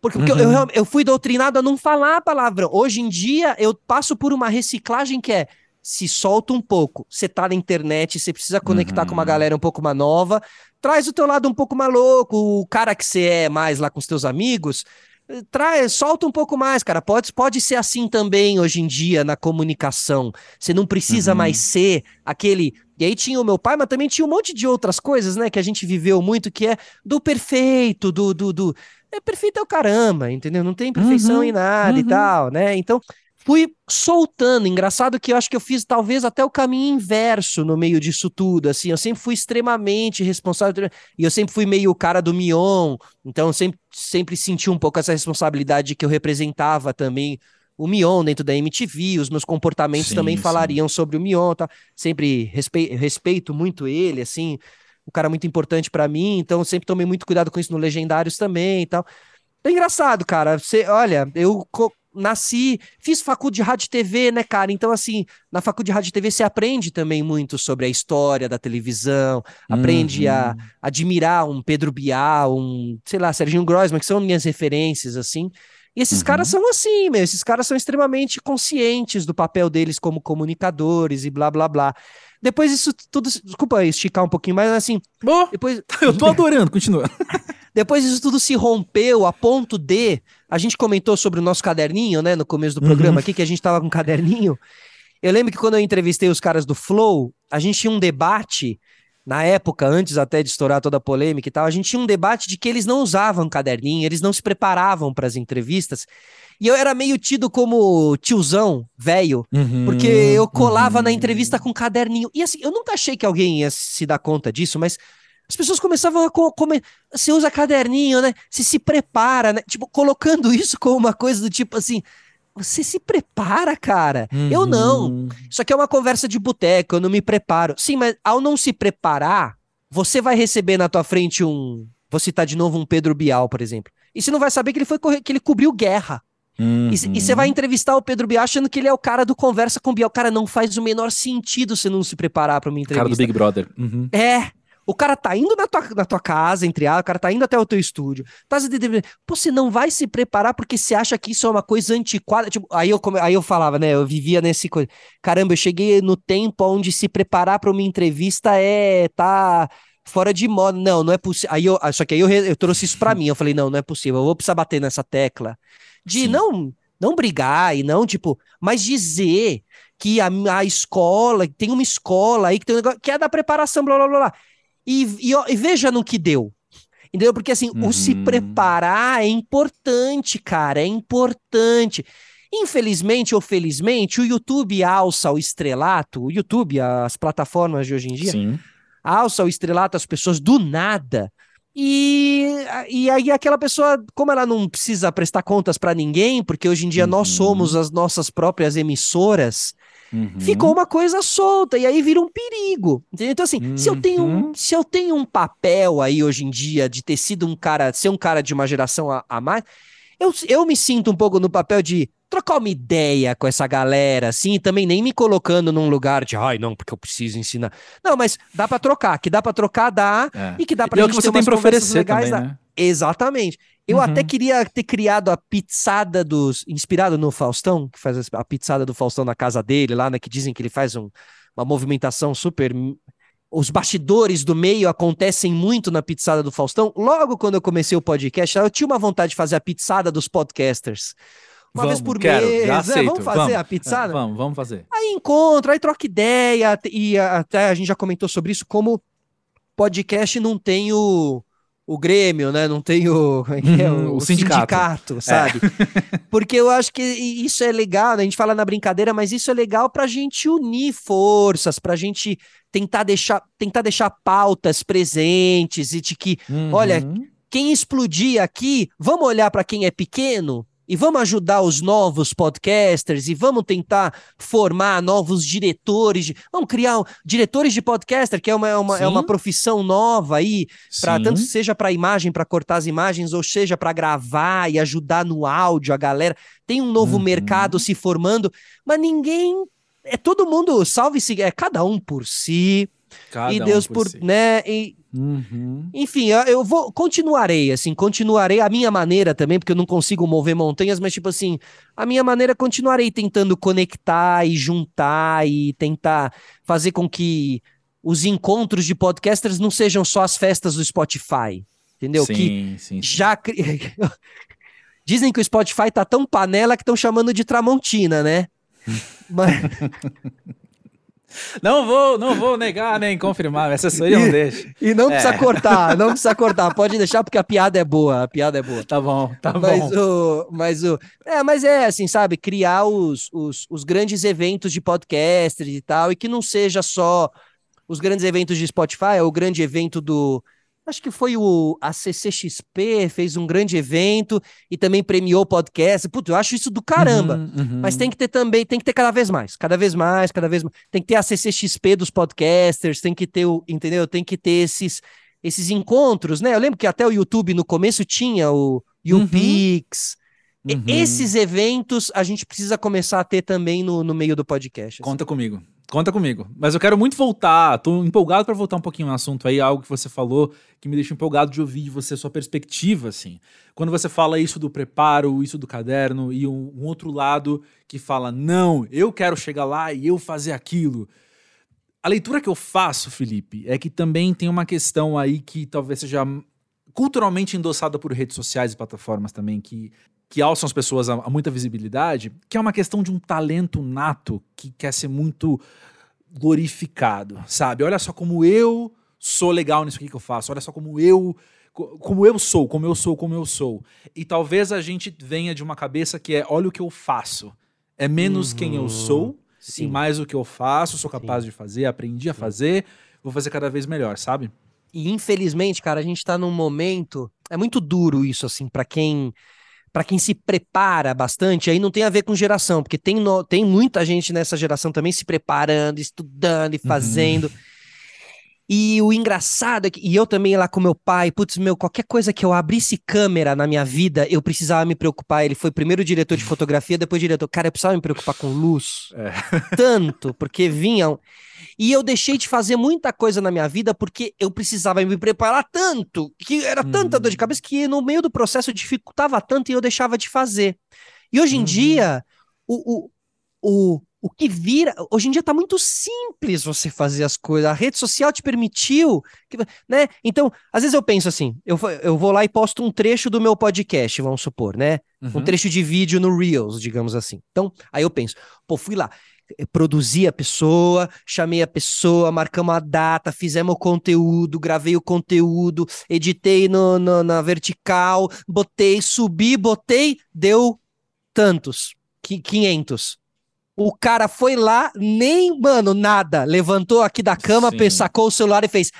Porque, porque eu- Uhum. eu, eu fui doutrinado a não falar palavrão. Hoje em dia, eu passo por uma reciclagem que é se solta um pouco. Você tá na internet, você precisa conectar com uma Uhum. galera um pouco mais nova. Traz o teu lado um pouco mais louco, o cara que você é mais lá com os teus amigos. eh, Traz, solta um pouco mais, cara. Pode, pode ser assim também hoje em dia na comunicação. Você não precisa Uhum. mais ser aquele. E aí tinha o meu pai, mas também tinha um monte de outras coisas, né? Que a gente viveu muito, que é do perfeito, do. do, do... É perfeito é o caramba, entendeu? Não tem perfeição Uhum, em nada e uhum. tal, né? Então, fui soltando. Engraçado que eu acho que eu fiz talvez até o caminho inverso no meio disso tudo, assim. Eu sempre fui extremamente responsável e eu sempre fui meio o cara do Mion, então eu sempre, sempre senti um pouco essa responsabilidade que eu representava também o Mion dentro da MTV, os meus comportamentos Sim, também sim. falariam sobre o Mion, tá? Sempre respe- respeito muito ele, assim, um cara muito importante pra mim, então eu sempre tomei muito cuidado com isso no Legendários também e tal. É engraçado, cara. Você, olha, eu co- nasci, fiz faculdade de rádio e TV, né, cara? Então, assim, na faculdade de rádio e TV você aprende também muito sobre a história da televisão, aprende a Uhum. admirar um Pedro Bial, um, sei lá, Serginho Grossman, que são minhas referências, assim. E esses Uhum. caras são assim, meu, esses caras são extremamente conscientes do papel deles como comunicadores e blá, blá, blá. Depois isso tudo, desculpa esticar um pouquinho, mas assim, depois, eu tô adorando, continua. depois isso tudo se rompeu a ponto de. A gente comentou sobre o nosso caderninho, né, no começo do Uhum. programa aqui, que a gente tava com um caderninho. Eu lembro que quando eu entrevistei os caras do Flow, a gente tinha um debate, na época, antes até de estourar toda a polêmica e tal, a gente tinha um debate de que eles não usavam caderninho, eles não se preparavam para as entrevistas. E eu era meio tido como tiozão, velho, porque eu colava na Uhum. entrevista com caderninho. E assim, eu nunca achei que alguém ia se dar conta disso, mas as pessoas começavam a co-. Você usa caderninho, né? Você se prepara, né? Tipo, colocando isso como uma coisa do tipo assim. Você se prepara, cara. Eu não. Uhum. Isso aqui é uma conversa de boteco, eu não me preparo. Sim, mas ao não se preparar, você vai receber na tua frente um. Vou citar de novo um Pedro Bial, por exemplo. E você não vai saber que ele foi correr, que ele cobriu guerra. E c- E você vai entrevistar o Pedro Bial achando que ele é o cara do conversa com o Bial. Cara, não faz o menor sentido você não se preparar para uma Cara do entrevista. Big Brother. Uhum. É. O cara tá indo na tua, na tua casa, entre aspas, o cara tá indo até o teu estúdio. Tá, se Pô, você não vai se preparar porque você acha que isso é uma coisa antiquada. Tipo, aí, eu, aí eu falava, né? Eu vivia nesse coisa. Caramba, eu cheguei no tempo onde se preparar para uma entrevista é tá fora de moda. Não, não é possível. Aí eu, só que aí eu, eu trouxe isso pra mim. Eu falei, não, não é possível. Eu vou precisar bater nessa tecla de Sim. não não brigar e não, tipo, mas dizer que a, a escola, tem uma escola aí que tem um negócio que é da preparação, blá blá blá. E, e, e veja no que deu. Entendeu? Porque assim, o se Uhum. preparar é importante, cara, é importante. Infelizmente ou felizmente, o YouTube alça o estrelato, o YouTube, as plataformas de hoje em dia, Sim. alça o estrelato as pessoas do nada. E, e aí aquela pessoa, como ela não precisa prestar contas para ninguém, porque hoje em dia uhum. nós somos as nossas próprias emissoras, uhum. ficou uma coisa solta e aí vira um perigo. Entendeu? Então assim, uhum. se eu tenho um, se eu tenho um papel aí hoje em dia de ter sido um cara, ser um cara de uma geração a, a mais, eu, eu me sinto um pouco no papel de trocar uma ideia com essa galera, assim, também nem me colocando num lugar de, ai, não, porque eu preciso ensinar. Não, mas dá para trocar, que dá para trocar, dá, é. e que dá pra e gente é o que você tem pra oferecer legais, também, né? Exatamente. Eu uhum. até queria ter criado a pizzada dos. Inspirado no Faustão, que faz a pizzada do Faustão na casa dele, lá, né? Que dizem que ele faz um, uma movimentação super. Os bastidores do meio acontecem muito na pizzada do Faustão. Logo quando eu comecei o podcast, eu tinha uma vontade de fazer a pizzada dos podcasters. Uma vamos, vez por quero, mês. Já aceito. É, vamos fazer vamos, a pizzada? É, vamos, vamos fazer. Aí encontra, aí troca ideia. E até a gente já comentou sobre isso, como podcast não tem o, o Grêmio, né? Não tem o, é, é o, o sindicato, sindicato é. sabe? É. Porque eu acho que isso é legal, né? a gente fala na brincadeira, mas isso é legal pra gente unir forças, pra gente tentar deixar, tentar deixar pautas presentes e de que, uhum. olha, quem explodir aqui, vamos olhar para quem é pequeno e vamos ajudar os novos podcasters e vamos tentar formar novos diretores, de, vamos criar diretores de podcaster, que é uma, é uma, é uma profissão nova aí, para tanto seja para imagem, para cortar as imagens, ou seja para gravar e ajudar no áudio a galera. Tem um novo uhum. mercado se formando, mas ninguém é todo mundo, salve-se, é cada um por si. Cada e Deus um por, si. né? E, uhum. Enfim, eu vou continuarei assim, continuarei a minha maneira também, porque eu não consigo mover montanhas, mas tipo assim, a minha maneira continuarei tentando conectar e juntar e tentar fazer com que os encontros de podcasters não sejam só as festas do Spotify, entendeu? Sim, que sim, sim. já dizem que o Spotify tá tão panela que estão chamando de Tramontina, né? Mas Não vou, não vou negar nem confirmar, essa sou eu, não deixa. E não precisa é. cortar, não precisa cortar, pode deixar porque a piada é boa, a piada é boa. Tá bom, tá mas bom. O, mas o, é, mas é assim, sabe, criar os, os, os grandes eventos de podcasters e tal, e que não seja só os grandes eventos de Spotify, é o grande evento do, acho que foi o a CCXP, fez um grande evento e também premiou o podcast. Putz, eu acho isso do caramba. Uhum, uhum. Mas tem que ter também, tem que ter cada vez mais, cada vez mais, cada vez mais. Tem que ter a CCXP dos podcasters, tem que ter o, entendeu? Tem que ter esses esses encontros, né? Eu lembro que até o YouTube no começo tinha o YouPix. Uhum. uhum. Esses eventos a gente precisa começar a ter também no, no meio do podcast. Assim. Conta comigo. Conta comigo. Mas eu quero muito voltar, tô empolgado para voltar um pouquinho no assunto aí, algo que você falou que me deixa empolgado de ouvir de você, sua perspectiva, assim. Quando você fala isso do preparo, isso do caderno, e um, um outro lado que fala, não, eu quero chegar lá e eu fazer aquilo. A leitura que eu faço, Felipe, é que também tem uma questão aí que talvez seja culturalmente endossada por redes sociais e plataformas também, que que alçam as pessoas a, a, muita visibilidade, que é uma questão de um talento nato que quer ser muito glorificado, sabe? Olha só como eu sou legal nisso aqui que eu faço, olha só como eu como eu sou, como eu sou, como eu sou. E talvez a gente venha de uma cabeça que é, olha o que eu faço. É menos uhum. quem eu sou Sim. e mais o que eu faço, sou capaz Sim. de fazer, aprendi a fazer, vou fazer cada vez melhor, sabe? E infelizmente, cara, a gente tá num momento, é muito duro isso assim para quem para quem se prepara bastante, aí não tem a ver com geração, porque tem, no, tem muita gente nessa geração também se preparando, estudando e uhum. fazendo. Uhum. E o engraçado é que, e eu também lá com meu pai, putz, meu, qualquer coisa que eu abrisse câmera na minha vida, eu precisava me preocupar. Ele foi primeiro diretor de fotografia, depois diretor. Cara, eu precisava me preocupar com luz. É. Tanto, porque vinham. E eu deixei de fazer muita coisa na minha vida porque eu precisava me preparar tanto, que era tanta dor de uhum. cabeça que no meio do processo dificultava tanto e eu deixava de fazer. E hoje em uhum. dia, o, o, o, o que vira. Hoje em dia tá muito simples você fazer as coisas. A rede social te permitiu. Que, né? Então, às vezes eu penso assim: eu, eu vou lá e posto um trecho do meu podcast, vamos supor, né? Uhum. Um trecho de vídeo no Reels, digamos assim. Então, aí eu penso, pô, fui lá, eh, produzi a pessoa, chamei a pessoa, marcamos a data, fizemos o conteúdo, gravei o conteúdo, editei no, no, na vertical, botei, subi, botei, deu tantos. 500. O cara foi lá, nem, mano, nada. Levantou aqui da cama, sacou o celular e fez.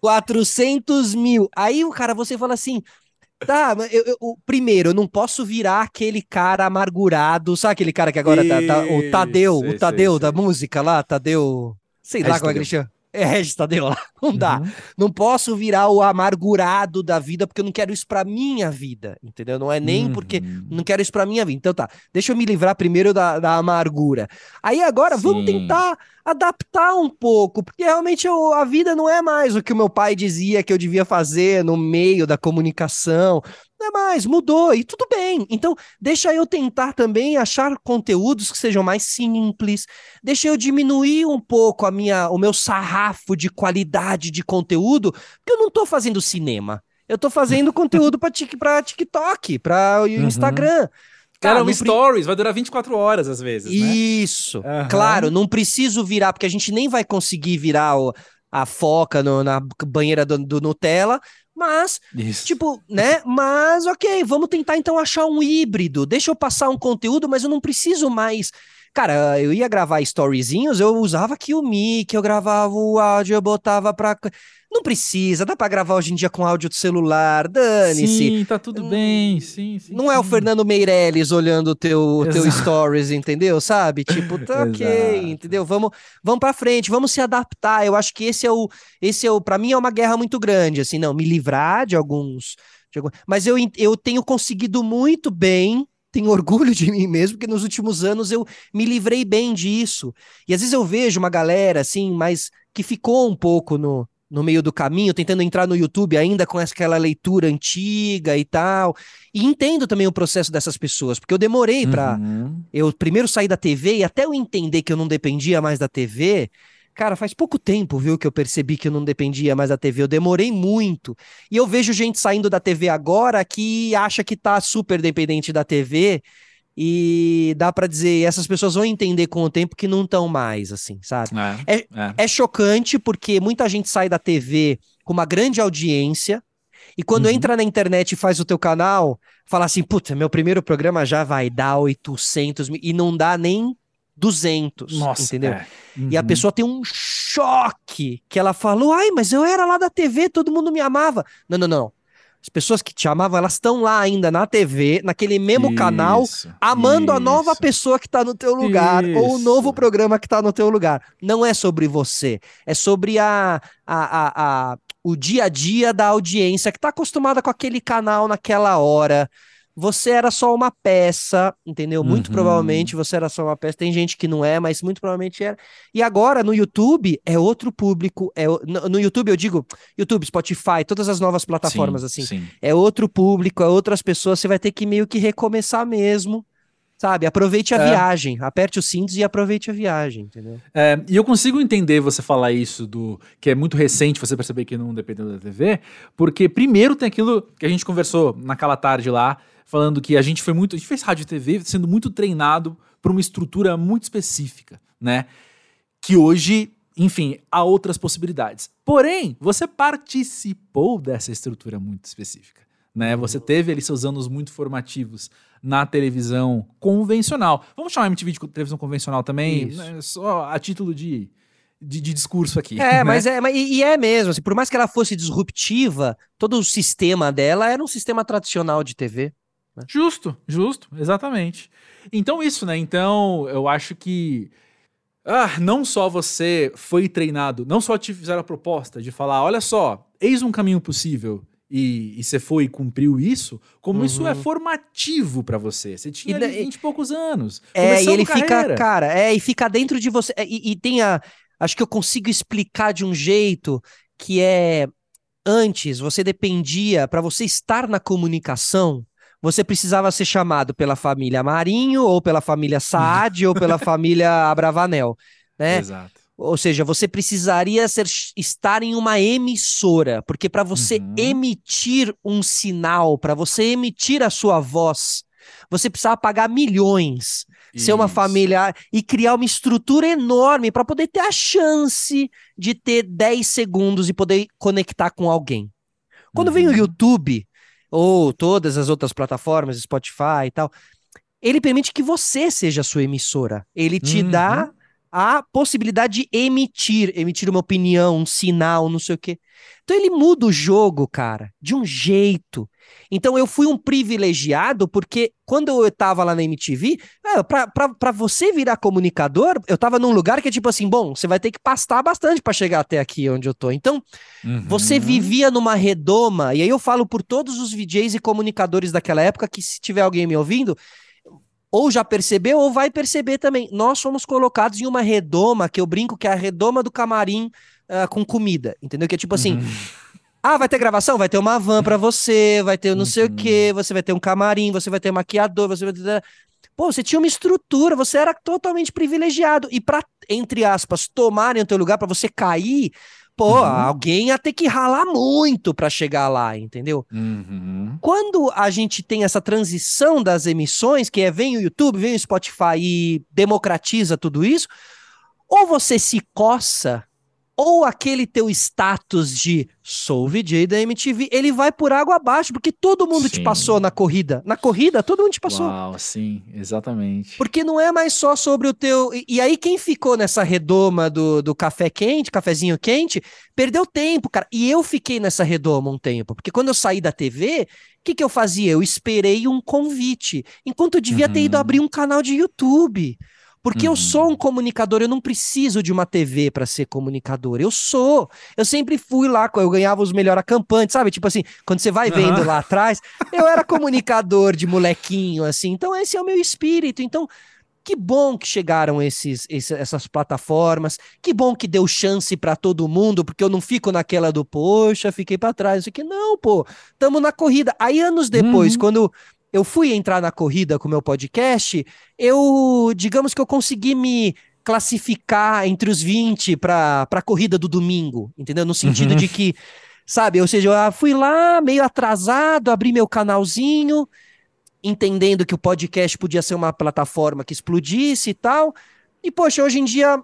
400 mil. Aí o cara, você fala assim. Tá, eu, eu, primeiro, eu não posso virar aquele cara amargurado, sabe aquele cara que agora tá, tá o Tadeu, o Tadeu da música lá, Tadeu, sei lá como é que ele chama. É, Regis Tadeu lá. Não dá. Uhum. Não posso virar o amargurado da vida porque eu não quero isso pra minha vida, entendeu? Não é nem uhum. porque não quero isso pra minha vida. Então tá, deixa eu me livrar primeiro da, da amargura. Aí agora Sim. vamos tentar adaptar um pouco, porque realmente eu, a vida não é mais o que o meu pai dizia que eu devia fazer no meio da comunicação. Não é mais, mudou e tudo bem. Então, deixa eu tentar também achar conteúdos que sejam mais simples. Deixa eu diminuir um pouco a minha, o meu sarrafo de qualidade de conteúdo, porque eu não estou fazendo cinema. Eu estou fazendo conteúdo para TikTok, para uhum. Instagram. Cara, um stories vai durar 24 horas às vezes. Né? Isso. Né? Uhum. Claro, não preciso virar, porque a gente nem vai conseguir virar o, a foca no, na banheira do, do Nutella, mas, Isso. tipo, né? Mas, ok, vamos tentar então achar um híbrido. Deixa eu passar um conteúdo, mas eu não preciso mais. Cara, eu ia gravar storyzinhos, eu usava aqui o mic, eu gravava o áudio, eu botava pra. Não precisa, dá para gravar hoje em dia com áudio do celular, dane-se. Sim, tá tudo hum, bem, sim, sim. Não sim. é o Fernando Meirelles olhando o teu, teu stories, entendeu? Sabe? Tipo, tá ok, entendeu? Vamos, vamos para frente, vamos se adaptar. Eu acho que esse é o, esse é o, para mim é uma guerra muito grande, assim, não, me livrar de alguns, de alguns mas eu, eu tenho conseguido muito bem tenho orgulho de mim mesmo, porque nos últimos anos eu me livrei bem disso. E às vezes eu vejo uma galera assim, mas que ficou um pouco no, no meio do caminho, tentando entrar no YouTube ainda com aquela leitura antiga e tal. E entendo também o processo dessas pessoas, porque eu demorei para uhum. eu primeiro sair da TV e até eu entender que eu não dependia mais da TV. Cara, faz pouco tempo, viu, que eu percebi que eu não dependia mais da TV. Eu demorei muito. E eu vejo gente saindo da TV agora que acha que tá super dependente da TV e dá para dizer, essas pessoas vão entender com o tempo que não estão mais, assim, sabe? É, é, é. é, chocante porque muita gente sai da TV com uma grande audiência e quando uhum. entra na internet e faz o teu canal, fala assim, puta, meu primeiro programa já vai dar 800 mil, e não dá nem 200, Nossa, entendeu? É. Uhum. E a uhum. pessoa tem um choque que ela falou, ai, mas eu era lá da TV, todo mundo me amava. Não, não, não. As pessoas que te amavam, elas estão lá ainda na TV, naquele mesmo isso, canal, amando isso. a nova pessoa que está no teu lugar, isso. ou o novo programa que está no teu lugar. Não é sobre você, é sobre a, a, a, a o dia a dia da audiência que está acostumada com aquele canal naquela hora, você era só uma peça, entendeu? Muito uhum. provavelmente você era só uma peça. Tem gente que não é, mas muito provavelmente era. E agora no YouTube é outro público. É no, no YouTube eu digo YouTube, Spotify, todas as novas plataformas sim, assim. Sim. É outro público, é outras pessoas. Você vai ter que meio que recomeçar mesmo. Sabe, aproveite a é. viagem, aperte os cintos e aproveite a viagem, entendeu? É, e eu consigo entender você falar isso do que é muito recente você perceber que não dependeu da TV, porque primeiro tem aquilo que a gente conversou naquela tarde lá, falando que a gente foi muito. A gente fez rádio e TV sendo muito treinado para uma estrutura muito específica, né? Que hoje, enfim, há outras possibilidades. Porém, você participou dessa estrutura muito específica. Né? Você teve ali seus anos muito formativos na televisão convencional. Vamos chamar MTV de televisão convencional também, né? só a título de, de, de, discurso aqui. É, né? mas é, mas, e é mesmo, assim, por mais que ela fosse disruptiva, todo o sistema dela era um sistema tradicional de TV. Né? Justo, justo, exatamente. Então, isso, né? Então, eu acho que. Ah, não só você foi treinado, não só te fizeram a proposta de falar, olha só, eis um caminho possível e, e você foi e cumpriu isso, como uhum. isso é uhum. formativo para você. Você tinha e, ali 20 e poucos anos. É, e ele carreira. fica, cara, é, e fica dentro de você. E, e tem a. Acho que eu consigo explicar de um jeito que é. Antes, você dependia, para você estar na comunicação, você precisava ser chamado pela família Marinho, ou pela família Saad, ou pela família Abravanel, né? Exato. Ou seja, você precisaria ser, estar em uma emissora, porque para você uhum. emitir um sinal, para você emitir a sua voz, você precisava pagar milhões, Isso. ser uma família e criar uma estrutura enorme para poder ter a chance de ter 10 segundos e poder conectar com alguém. Quando uhum. vem o uhum. YouTube, ou todas as outras plataformas, Spotify e tal, ele permite que você seja a sua emissora. Ele te uhum. dá a possibilidade de emitir, emitir uma opinião, um sinal, não sei o quê. Então ele muda o jogo, cara, de um jeito. Então eu fui um privilegiado porque quando eu tava lá na MTV, é, para você virar comunicador, eu tava num lugar que é tipo assim, bom, você vai ter que pastar bastante para chegar até aqui onde eu tô. Então, uhum. você vivia numa redoma, e aí eu falo por todos os VJs e comunicadores daquela época que se tiver alguém me ouvindo, ou já percebeu ou vai perceber também. Nós fomos colocados em uma redoma, que eu brinco que é a redoma do camarim uh, com comida, entendeu? Que é tipo assim. Uhum. Ah, vai ter gravação? Vai ter uma van para você, vai ter não sei uhum. o quê, você vai ter um camarim, você vai ter maquiador, você vai ter. Pô, você tinha uma estrutura, você era totalmente privilegiado. E para, entre aspas, tomarem o teu lugar, para você cair, Pô, uhum. alguém ia ter que ralar muito para chegar lá, entendeu? Uhum. Quando a gente tem essa transição das emissões, que é vem o YouTube, vem o Spotify e democratiza tudo isso, ou você se coça ou aquele teu status de sou VJ da MTV, ele vai por água abaixo, porque todo mundo sim. te passou na corrida. Na corrida, todo mundo te passou. Uau, sim, exatamente. Porque não é mais só sobre o teu. E, e aí, quem ficou nessa redoma do, do café quente, cafezinho quente, perdeu tempo, cara. E eu fiquei nessa redoma um tempo, porque quando eu saí da TV, o que, que eu fazia? Eu esperei um convite, enquanto eu devia uhum. ter ido uhum. abrir um canal de YouTube. Porque uhum. eu sou um comunicador, eu não preciso de uma TV para ser comunicador. Eu sou. Eu sempre fui lá, eu ganhava os melhores acampantes, sabe? Tipo assim, quando você vai vendo uhum. lá atrás, eu era comunicador de molequinho, assim. Então, esse é o meu espírito. Então, que bom que chegaram esses, esses, essas plataformas, que bom que deu chance para todo mundo, porque eu não fico naquela do, poxa, fiquei para trás, isso aqui, não, pô, tamo na corrida. Aí anos depois, uhum. quando eu fui entrar na corrida com o meu podcast, eu, digamos que eu consegui me classificar entre os 20 para a corrida do domingo, entendeu? No sentido uhum. de que, sabe, ou seja, eu fui lá meio atrasado, abri meu canalzinho, entendendo que o podcast podia ser uma plataforma que explodisse e tal. E, poxa, hoje em dia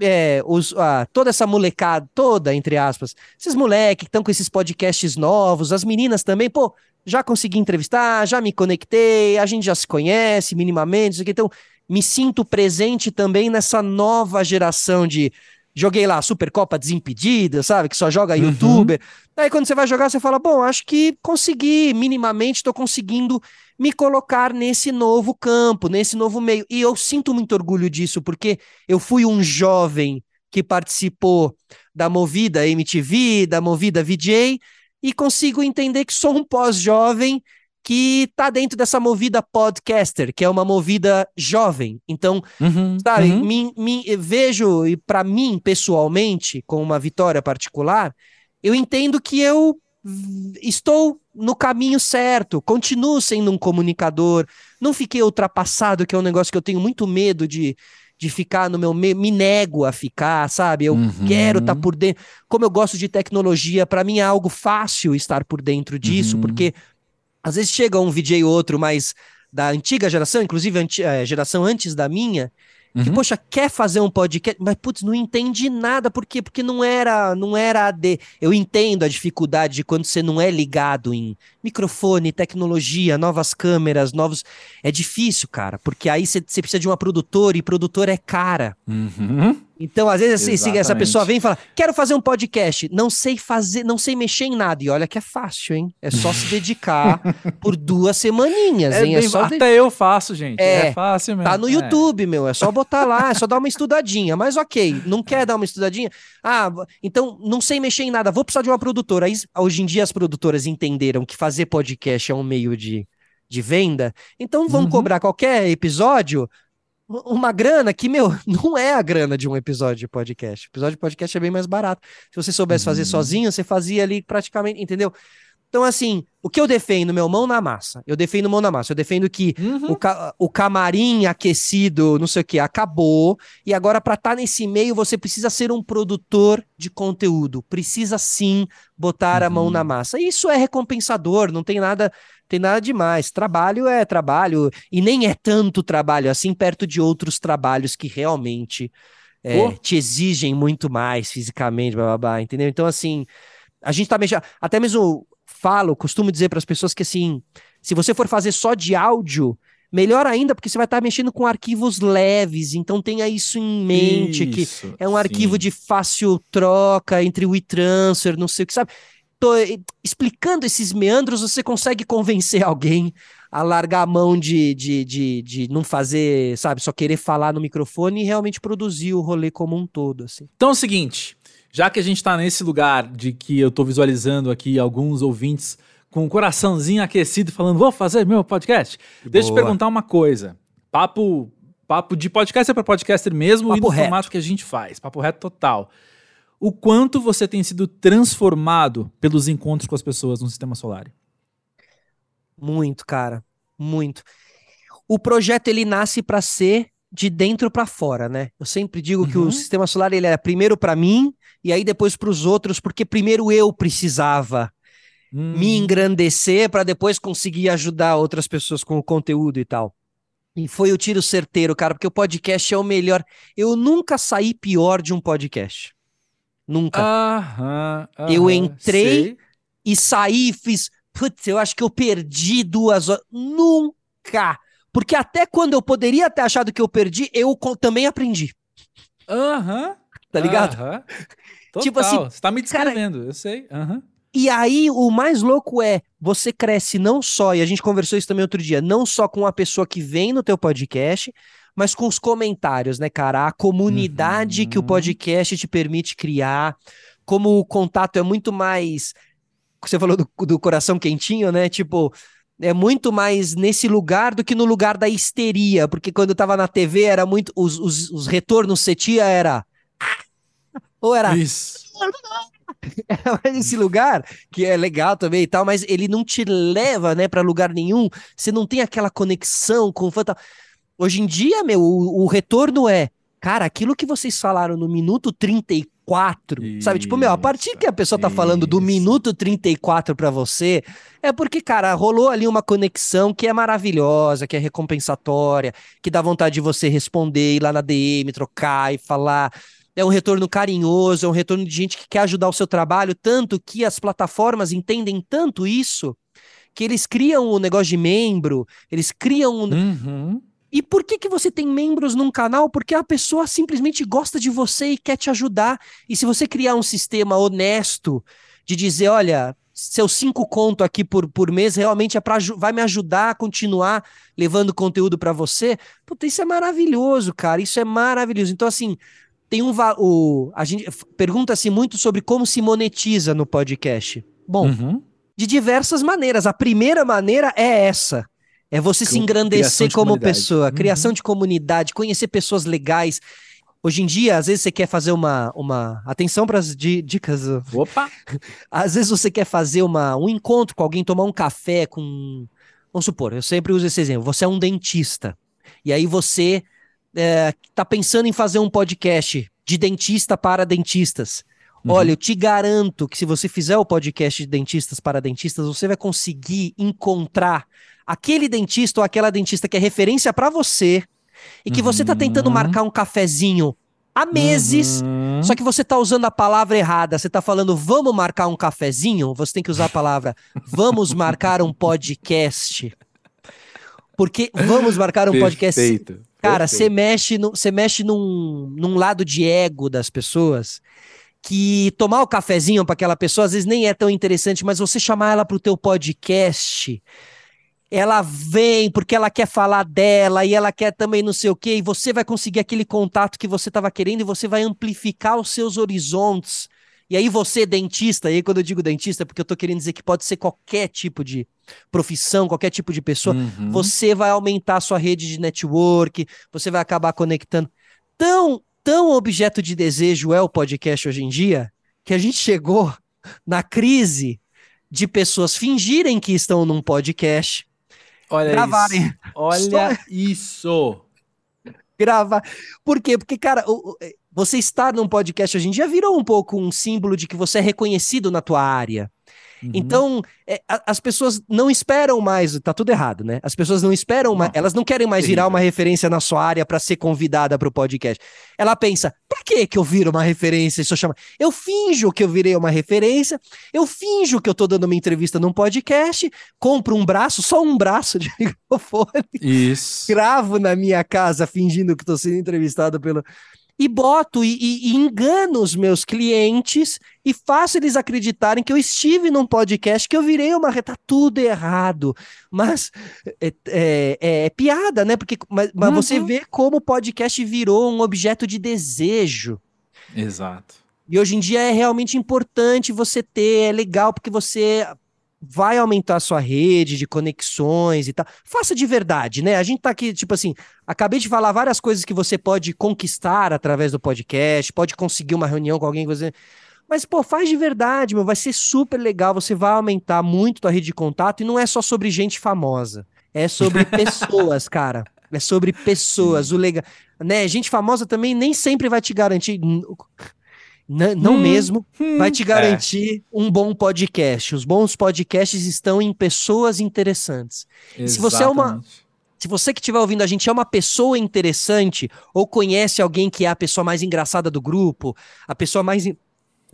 é, os, ah, toda essa molecada, toda, entre aspas, esses moleques que estão com esses podcasts novos, as meninas também, pô, já consegui entrevistar, já me conectei, a gente já se conhece minimamente, então me sinto presente também nessa nova geração de joguei lá Supercopa Desimpedida, sabe, que só joga uhum. youtuber. Aí quando você vai jogar, você fala: "Bom, acho que consegui, minimamente estou conseguindo me colocar nesse novo campo, nesse novo meio". E eu sinto muito orgulho disso, porque eu fui um jovem que participou da Movida MTV, da Movida VJ, e consigo entender que sou um pós-jovem que tá dentro dessa movida podcaster, que é uma movida jovem. Então, uhum, sabe, uhum. Me, me, vejo, e para mim, pessoalmente, com uma vitória particular, eu entendo que eu estou no caminho certo, continuo sendo um comunicador, não fiquei ultrapassado, que é um negócio que eu tenho muito medo de, de ficar no meu meio, me nego a ficar, sabe? Eu uhum. quero estar tá por dentro. Como eu gosto de tecnologia, para mim é algo fácil estar por dentro disso, uhum. porque às vezes chega um VJ ou outro mais da antiga geração, inclusive a eh, geração antes da minha, que, uhum. poxa, quer fazer um podcast, mas, putz, não entende nada. Por quê? Porque não era, não era AD. Eu entendo a dificuldade de quando você não é ligado em microfone, tecnologia, novas câmeras, novos. É difícil, cara, porque aí você precisa de uma produtora e produtora é cara. Uhum. Então, às vezes, assim, essa pessoa vem e fala: quero fazer um podcast, não sei fazer, não sei mexer em nada. E olha que é fácil, hein? É só se dedicar por duas semaninhas, é hein? É só Até eu faço, gente. É, é, fácil mesmo. Tá no é. YouTube, meu. É só botar lá, é só dar uma estudadinha. Mas ok, não quer dar uma estudadinha? Ah, então não sei mexer em nada, vou precisar de uma produtora. Aí, hoje em dia as produtoras entenderam que fazer podcast é um meio de, de venda, então vão uhum. cobrar qualquer episódio uma grana que, meu, não é a grana de um episódio de podcast. O episódio de podcast é bem mais barato. Se você soubesse uhum. fazer sozinho, você fazia ali praticamente, entendeu? Então, assim, o que eu defendo, meu, mão na massa. Eu defendo mão na massa. Eu defendo que uhum. o, ca o camarim aquecido, não sei o que, acabou. E agora, para estar tá nesse meio, você precisa ser um produtor de conteúdo. Precisa sim botar uhum. a mão na uhum. massa. Isso é recompensador, não tem nada, tem nada demais. Trabalho é trabalho, e nem é tanto trabalho assim perto de outros trabalhos que realmente é, te exigem muito mais fisicamente, blá, blá, blá, entendeu? Então, assim, a gente tá mexendo. Até mesmo falo, costumo dizer para as pessoas que assim, se você for fazer só de áudio, melhor ainda, porque você vai estar mexendo com arquivos leves, então tenha isso em mente, isso, que é um sim. arquivo de fácil troca entre o e-transfer, não sei o que, sabe? Tô explicando esses meandros, você consegue convencer alguém a largar a mão de, de, de, de não fazer, sabe, só querer falar no microfone e realmente produzir o rolê como um todo, assim. Então é o seguinte, já que a gente tá nesse lugar de que eu tô visualizando aqui alguns ouvintes com o coraçãozinho aquecido falando, vou fazer meu podcast, Boa. deixa eu te perguntar uma coisa. Papo, papo de podcast é para podcaster mesmo papo e no reto. formato que a gente faz, papo reto total. O quanto você tem sido transformado pelos encontros com as pessoas no sistema solar? Muito, cara. Muito. O projeto ele nasce para ser de dentro para fora, né? Eu sempre digo uhum. que o uhum. sistema solar ele é primeiro para mim e aí depois para os outros, porque primeiro eu precisava uhum. me engrandecer para depois conseguir ajudar outras pessoas com o conteúdo e tal. E foi o tiro certeiro, cara, porque o podcast é o melhor. Eu nunca saí pior de um podcast. Nunca. Aham, aham, eu entrei sei. e saí, fiz putz, eu acho que eu perdi duas horas. Nunca! Porque até quando eu poderia ter achado que eu perdi, eu também aprendi. Aham. Uhum, tá ligado? Uhum. Total. Tipo assim, você tá me descrevendo, cara, eu sei. Uhum. E aí, o mais louco é, você cresce não só, e a gente conversou isso também outro dia, não só com a pessoa que vem no teu podcast, mas com os comentários, né, cara? A comunidade uhum. que o podcast te permite criar, como o contato é muito mais você falou do, do coração quentinho, né? Tipo, é muito mais nesse lugar do que no lugar da histeria, porque quando eu tava na TV era muito. Os, os, os retornos você tinha era. Ou era. Isso. Mais esse lugar, que é legal também e tal, mas ele não te leva, né, para lugar nenhum. Você não tem aquela conexão com o fã. Hoje em dia, meu, o, o retorno é. Cara, aquilo que vocês falaram no minuto 34 34, isso, sabe? Tipo, meu, a partir que a pessoa tá isso. falando do minuto 34 para você, é porque, cara, rolou ali uma conexão que é maravilhosa, que é recompensatória, que dá vontade de você responder, ir lá na DM, trocar e falar. É um retorno carinhoso, é um retorno de gente que quer ajudar o seu trabalho, tanto que as plataformas entendem tanto isso que eles criam o um negócio de membro, eles criam um. Uhum. E por que, que você tem membros num canal? Porque a pessoa simplesmente gosta de você e quer te ajudar. E se você criar um sistema honesto de dizer, olha, seus cinco conto aqui por, por mês realmente é pra, vai me ajudar a continuar levando conteúdo para você. Puta, isso é maravilhoso, cara. Isso é maravilhoso. Então, assim, tem um. O, a gente pergunta-se muito sobre como se monetiza no podcast. Bom, uhum. de diversas maneiras. A primeira maneira é essa é você se engrandecer como pessoa, uhum. criação de comunidade, conhecer pessoas legais. Hoje em dia, às vezes você quer fazer uma. uma... Atenção para as dicas. Opa! Às vezes você quer fazer uma, um encontro com alguém, tomar um café com. Vamos supor, eu sempre uso esse exemplo. Você é um dentista. E aí você está é, pensando em fazer um podcast de dentista para dentistas. Uhum. Olha, eu te garanto que se você fizer o podcast de dentistas para dentistas, você vai conseguir encontrar aquele dentista ou aquela dentista que é referência para você e que uhum. você tá tentando marcar um cafezinho há meses, uhum. só que você tá usando a palavra errada. Você tá falando vamos marcar um cafezinho, você tem que usar a palavra vamos marcar um podcast. Porque vamos marcar um Perfeito. podcast. Cara, você mexe, no, você mexe num, num lado de ego das pessoas que tomar o cafezinho para aquela pessoa às vezes nem é tão interessante, mas você chamar ela para o teu podcast, ela vem porque ela quer falar dela e ela quer também não sei o quê, e você vai conseguir aquele contato que você estava querendo e você vai amplificar os seus horizontes. E aí você, dentista, e aí quando eu digo dentista, é porque eu tô querendo dizer que pode ser qualquer tipo de profissão, qualquer tipo de pessoa, uhum. você vai aumentar a sua rede de network, você vai acabar conectando. Tão, tão objeto de desejo é o podcast hoje em dia, que a gente chegou na crise de pessoas fingirem que estão num podcast, Olha gravarem. Isso. Olha isso. Gravar. Por quê? Porque, cara, você estar num podcast hoje em dia virou um pouco um símbolo de que você é reconhecido na tua área. Uhum. Então, é, a, as pessoas não esperam mais, tá tudo errado, né? As pessoas não esperam mais, elas não querem mais virar uma referência na sua área para ser convidada para o podcast. Ela pensa, pra que que eu viro uma referência? Isso chama. Eu finjo que eu virei uma referência, eu finjo que eu tô dando uma entrevista num podcast, compro um braço, só um braço de microfone. Isso. Gravo na minha casa fingindo que tô sendo entrevistado pelo e boto e, e, e, engano os meus clientes e faço eles acreditarem que eu estive num podcast, que eu virei uma. Tá tudo errado. Mas é, é, é, é piada, né? Porque mas, mas uhum. você vê como o podcast virou um objeto de desejo. Exato. E hoje em dia é realmente importante você ter, é legal porque você vai aumentar a sua rede de conexões e tal. Faça de verdade, né? A gente tá aqui, tipo assim, acabei de falar várias coisas que você pode conquistar através do podcast, pode conseguir uma reunião com alguém que você. Mas, pô, faz de verdade, meu. Vai ser super legal. Você vai aumentar muito a rede de contato. E não é só sobre gente famosa. É sobre pessoas, cara. É sobre pessoas. O legal. Né? Gente famosa também nem sempre vai te garantir não hum, mesmo, hum, vai te garantir é. um bom podcast. Os bons podcasts estão em pessoas interessantes. Exatamente. Se você é uma se você que estiver ouvindo a gente é uma pessoa interessante ou conhece alguém que é a pessoa mais engraçada do grupo, a pessoa mais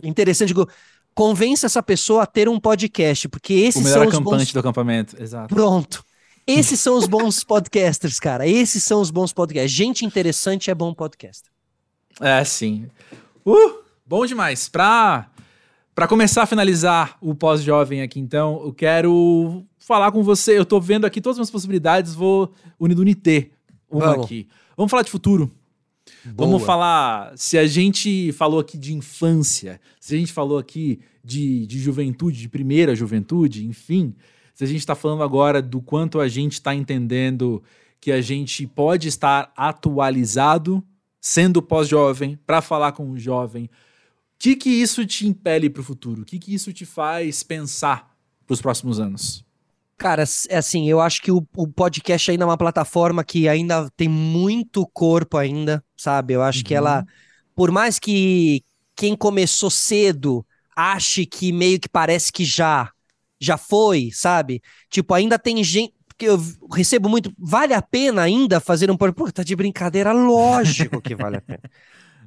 interessante do grupo, convença essa pessoa a ter um podcast, porque esses são os bons do acampamento, exato. Pronto. Esses são os bons podcasters, cara. Esses são os bons podcasts. Gente interessante é bom podcast. É, sim. Uh! Bom demais. Para começar a finalizar o pós-jovem aqui, então, eu quero falar com você. Eu tô vendo aqui todas as possibilidades, vou unido uniter uma Vamos. aqui. Vamos falar de futuro. Boa. Vamos falar. Se a gente falou aqui de infância, se a gente falou aqui de, de juventude, de primeira juventude, enfim, se a gente está falando agora do quanto a gente está entendendo que a gente pode estar atualizado, sendo pós-jovem, para falar com o jovem, que que isso te impele para o futuro? O que que isso te faz pensar para os próximos anos? Cara, é assim, eu acho que o, o, podcast ainda é uma plataforma que ainda tem muito corpo ainda, sabe? Eu acho uhum. que ela, uhum. por mais que quem começou cedo ache que meio que parece que já já foi, sabe? Tipo, ainda tem gente porque eu recebo muito, vale a pena ainda fazer um podcast? Pô, tá de brincadeira, lógico que vale a pena.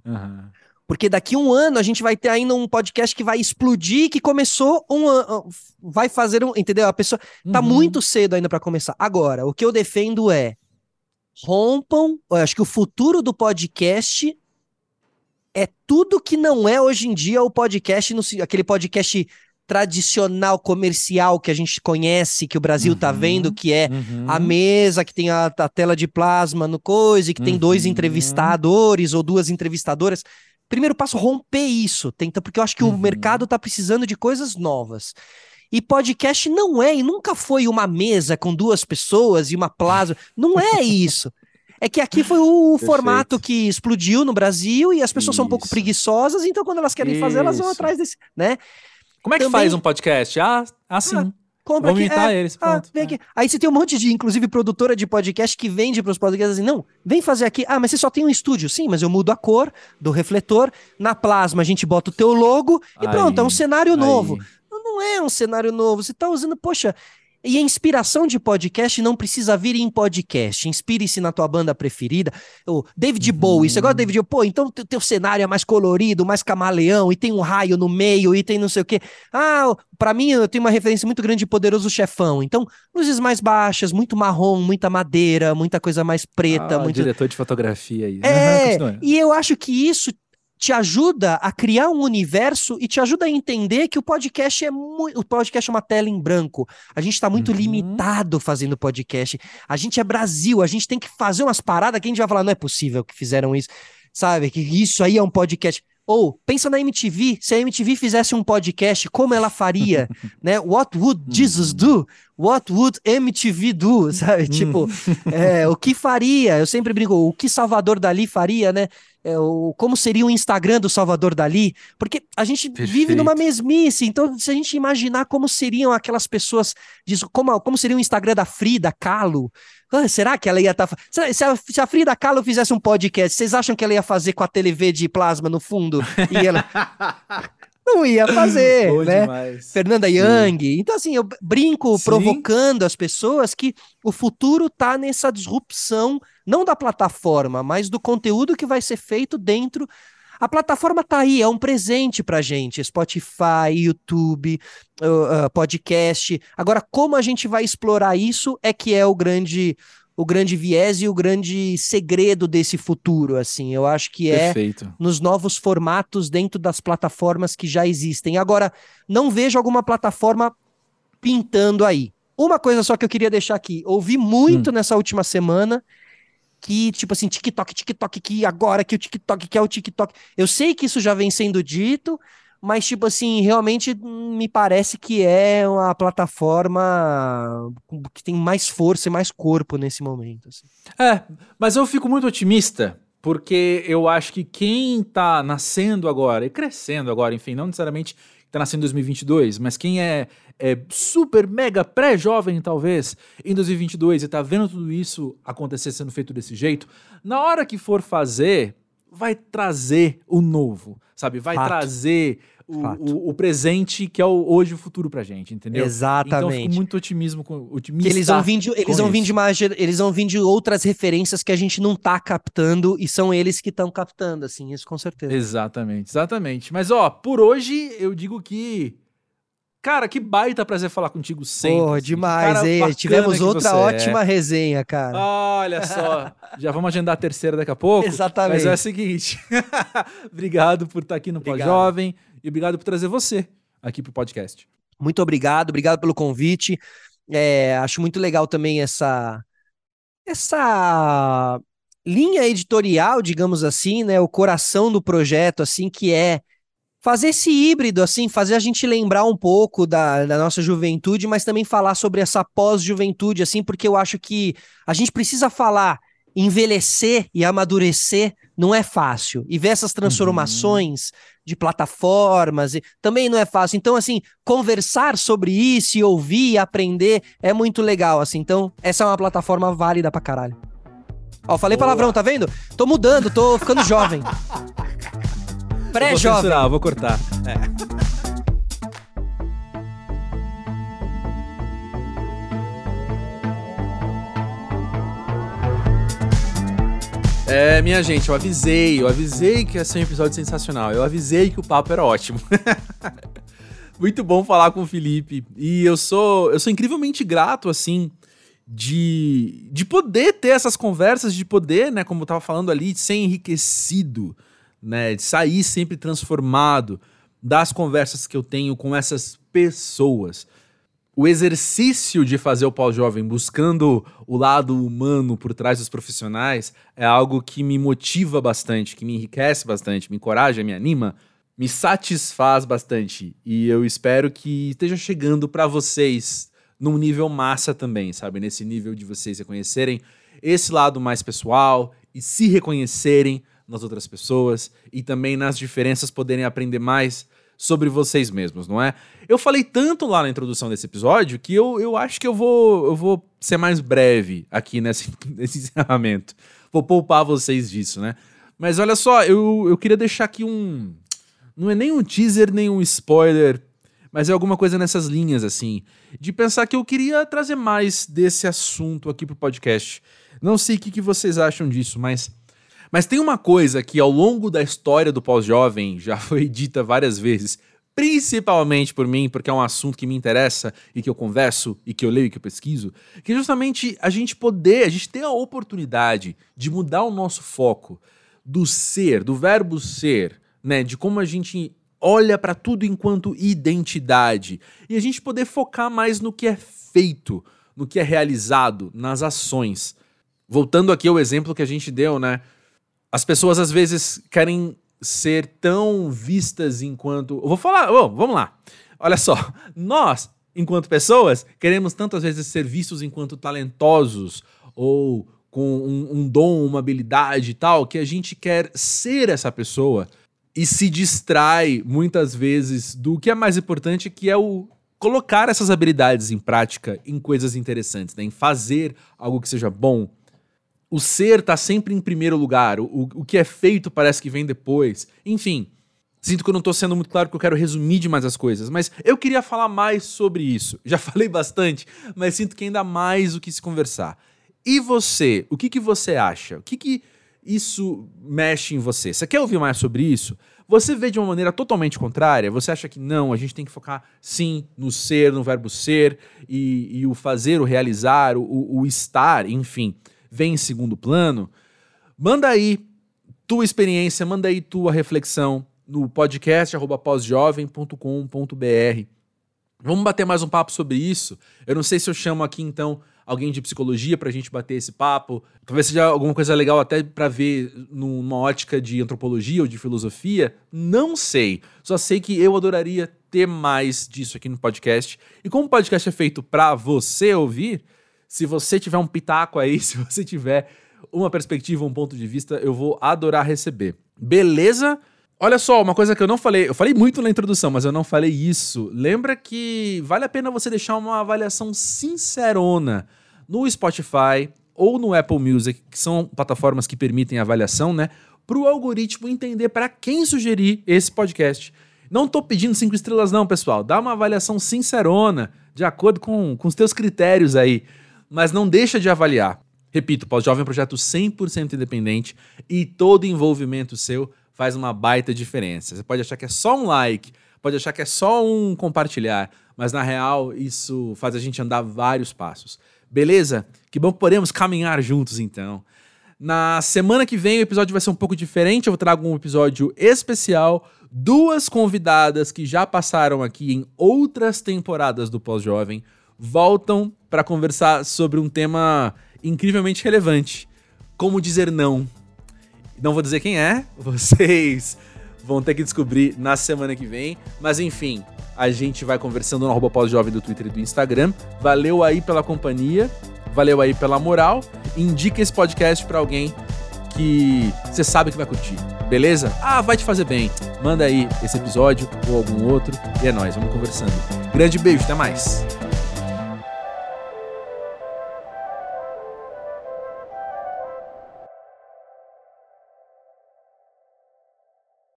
Uhum. Porque daqui um ano a gente vai ter ainda um podcast que vai explodir, que começou um ano. Vai fazer um. Entendeu? A pessoa. Tá uhum. muito cedo ainda para começar. Agora, o que eu defendo é. Rompam. Eu acho que o futuro do podcast é tudo que não é hoje em dia o podcast, no, aquele podcast tradicional comercial que a gente conhece, que o Brasil tá uhum, tá vendo, que é uhum. a mesa que tem a, a, tela de plasma no coisa, e que tem dois uhum. entrevistadores ou duas entrevistadoras primeiro passo, romper isso. Tenta, porque eu acho que uhum. o mercado está precisando de coisas novas. E podcast não é e nunca foi uma mesa com duas pessoas e uma plaza. Não é isso. É que aqui foi o Perfeito. formato que explodiu no Brasil e as pessoas isso. são um pouco preguiçosas, então quando elas querem isso. fazer, elas vão atrás desse, né? Como é que Também... faz um podcast? Ah, assim. Ah, compra Vamos aqui. É, eles, ah, vem aqui. Aí você tem um monte de, inclusive, produtora de podcast que vende para os podcasts assim, não, vem fazer aqui. Ah, mas você só tem um estúdio. Sim, mas eu mudo a cor do refletor. Na plasma a gente bota o teu logo e aí, pronto, é um cenário aí. novo. Não é um cenário novo. Você está usando, poxa, e a inspiração de podcast não precisa vir em podcast. Inspire-se na tua banda preferida. O David uhum. Bowie, você gosta de David Bowie? Pô, então teu, teu cenário é mais colorido, mais camaleão, e tem um raio no meio, e tem não sei o quê. Ah, para mim eu tenho uma referência muito grande de Poderoso Chefão. Então, luzes mais baixas, muito marrom, muita madeira, muita coisa mais preta. Ah, muito... diretor de fotografia aí. É, uhum, e eu acho que isso te ajuda a criar um universo e te ajuda a entender que o podcast é muito. O podcast é uma tela em branco. A gente está muito uhum. limitado fazendo podcast. A gente é Brasil, a gente tem que fazer umas paradas que a gente vai falar, não é possível que fizeram isso. Sabe? Que isso aí é um podcast. Ou pensa na MTV, se a MTV fizesse um podcast, como ela faria, né? What would Jesus do? What would MTV do? Sabe? Tipo, é, o que faria? Eu sempre brinco, o que Salvador Dali faria, né? É, o, como seria o Instagram do Salvador Dali? Porque a gente Perfeito. vive numa mesmice, então se a gente imaginar como seriam aquelas pessoas, diz, como, como seria o Instagram da Frida Kahlo, ah, será que ela ia estar. Tá, se, a, se a Frida Kahlo fizesse um podcast, vocês acham que ela ia fazer com a TV de plasma no fundo? E ela. não ia fazer, né? Demais. Fernanda Sim. Young. Então, assim, eu brinco Sim. provocando as pessoas que o futuro tá nessa disrupção, não da plataforma, mas do conteúdo que vai ser feito dentro a plataforma tá aí, é um presente pra gente. Spotify, YouTube, uh, uh, podcast. Agora, como a gente vai explorar isso é que é o grande o grande viés e o grande segredo desse futuro, assim. Eu acho que é Perfeito. nos novos formatos dentro das plataformas que já existem. Agora, não vejo alguma plataforma pintando aí. Uma coisa só que eu queria deixar aqui. Ouvi muito hum. nessa última semana que, tipo assim, TikTok, TikTok, que agora que o TikTok, que é o TikTok. Eu sei que isso já vem sendo dito, mas, tipo assim, realmente me parece que é uma plataforma que tem mais força e mais corpo nesse momento. Assim. É, mas eu fico muito otimista, porque eu acho que quem tá nascendo agora e crescendo agora, enfim, não necessariamente tá nascendo em 2022, mas quem é, é super, mega pré-jovem, talvez, em 2022 e tá vendo tudo isso acontecer sendo feito desse jeito, na hora que for fazer, vai trazer o novo, sabe? Vai Fato. trazer o, o, o, presente que é o, hoje o futuro pra gente, entendeu? Exatamente. Então eu fico muito otimismo com otimista. Que eles vão vir de, eles vão vir de uma, eles vão vir de outras referências que a gente não tá captando e são eles que estão captando, assim, isso com certeza. Exatamente, exatamente. Mas ó, por hoje eu digo que Cara, que baita prazer falar contigo sempre. Porra, assim. demais, hein? Tivemos outra ótima é. resenha, cara. Olha só, já vamos agendar a terceira daqui a pouco. Exatamente. Mas é o seguinte, obrigado por estar aqui no Pós-Jovem e obrigado por trazer você aqui pro podcast. Muito obrigado, obrigado pelo convite. É, acho muito legal também essa essa linha editorial, digamos assim, né, o coração do projeto, assim, que é fazer esse híbrido, assim, fazer a gente lembrar um pouco da, da nossa juventude, mas também falar sobre essa pós-juventude, assim, porque eu acho que a gente precisa falar envelhecer e amadurecer não é fácil. E ver essas transformações uhum. de plataformas e, também não é fácil. Então, assim, conversar sobre isso e ouvir e aprender é muito legal, assim. Então, essa é uma plataforma válida pra caralho. Ó, falei Boa. palavrão, tá vendo? Tô mudando, tô ficando jovem. Pré-jovem. Vou, vou cortar. É. É, minha gente, eu avisei, eu avisei que ia ser um episódio sensacional. Eu avisei que o papo era ótimo. Muito bom falar com o Felipe. E eu sou, eu sou incrivelmente grato, assim, de, de poder ter essas conversas, de poder, né, como eu tava falando ali, de ser enriquecido, né, de sair sempre transformado das conversas que eu tenho com essas pessoas o exercício de fazer o pós-jovem buscando o lado humano por trás dos profissionais é algo que me motiva bastante, que me enriquece bastante, me encoraja, me anima, me satisfaz bastante. E eu espero que esteja chegando para vocês num nível massa também, sabe? Nesse nível de vocês reconhecerem esse lado mais pessoal e se reconhecerem nas outras pessoas e também nas diferenças poderem aprender mais sobre vocês mesmos, não é? Eu falei tanto lá na introdução desse episódio que eu, eu acho que eu vou, eu vou ser mais breve aqui nesse, nesse encerramento. Vou poupar vocês disso, né? Mas olha só, eu, eu queria deixar aqui um. Não é nem um teaser, nem um spoiler, mas é alguma coisa nessas linhas, assim. De pensar que eu queria trazer mais desse assunto aqui pro podcast. Não sei o que, que vocês acham disso, mas mas tem uma coisa que ao longo da história do pós-jovem já foi dita várias vezes, principalmente por mim, porque é um assunto que me interessa e que eu converso e que eu leio e que eu pesquiso, que é justamente a gente poder, a gente ter a oportunidade de mudar o nosso foco do ser, do verbo ser, né, de como a gente olha para tudo enquanto identidade e a gente poder focar mais no que é feito, no que é realizado, nas ações. Voltando aqui ao exemplo que a gente deu, né, as pessoas às vezes querem ser tão vistas enquanto. Eu vou falar, oh, vamos lá. Olha só, nós, enquanto pessoas, queremos tantas vezes ser vistos enquanto talentosos ou com um, um dom, uma habilidade e tal, que a gente quer ser essa pessoa e se distrai muitas vezes do que é mais importante, que é o colocar essas habilidades em prática em coisas interessantes, né? em fazer algo que seja bom, o ser tá sempre em primeiro lugar, o, o que é feito parece que vem depois. Enfim, Sinto que eu não tô sendo muito claro porque eu quero resumir demais as coisas, mas eu queria falar mais sobre isso. Já falei bastante, mas sinto que ainda mais o que se conversar. E você, o que, que você acha? O que, que isso mexe em você? Você quer ouvir mais sobre isso? Você vê de uma maneira totalmente contrária? Você acha que não, a gente tem que focar sim no ser, no verbo ser, e, e o fazer, o realizar, o, o estar, enfim, vem em segundo plano? Manda aí tua experiência, manda aí tua reflexão no podcast pósjovem.com.br. Vamos bater mais um papo sobre isso. Eu não sei se eu chamo aqui então alguém de psicologia para a gente bater esse papo. Talvez seja alguma coisa legal até para ver numa ótica de antropologia ou de filosofia. Não sei. Só sei que eu adoraria ter mais disso aqui no podcast. E como o podcast é feito para você ouvir, se você tiver um pitaco aí, se você tiver uma perspectiva, um ponto de vista, eu vou adorar receber. Beleza? Olha só, uma coisa que eu não falei, eu falei muito na introdução, mas eu não falei isso. Lembra que vale a pena você deixar uma avaliação sincerona no Spotify ou no Apple Music, que são plataformas que permitem avaliação, né? Para o algoritmo entender para quem sugerir esse podcast. Não tô pedindo cinco estrelas, não, pessoal. Dá uma avaliação sincerona, de acordo com, com os teus critérios aí. Mas não deixa de avaliar. Repito, Pós-Jovem é um projeto 100% independente e todo envolvimento seu faz uma baita diferença. Você pode achar que é só um like, pode achar que é só um compartilhar, mas na real isso faz a gente andar vários passos. Beleza? Que bom que podemos caminhar juntos então. Na semana que vem o episódio vai ser um pouco diferente, eu trago um episódio especial, duas convidadas que já passaram aqui em outras temporadas do Pós-Jovem voltam para conversar sobre um tema incrivelmente relevante, como dizer não não vou dizer quem é, vocês vão ter que descobrir na semana que vem. Mas enfim, a gente vai conversando no arroba pós-jovem do Twitter e do Instagram. Valeu aí pela companhia, valeu aí pela moral. Indica esse podcast para alguém que você sabe que vai curtir, beleza? Ah, vai te fazer bem. Manda aí esse episódio ou algum outro e é nóis, vamos conversando. Grande beijo, até mais.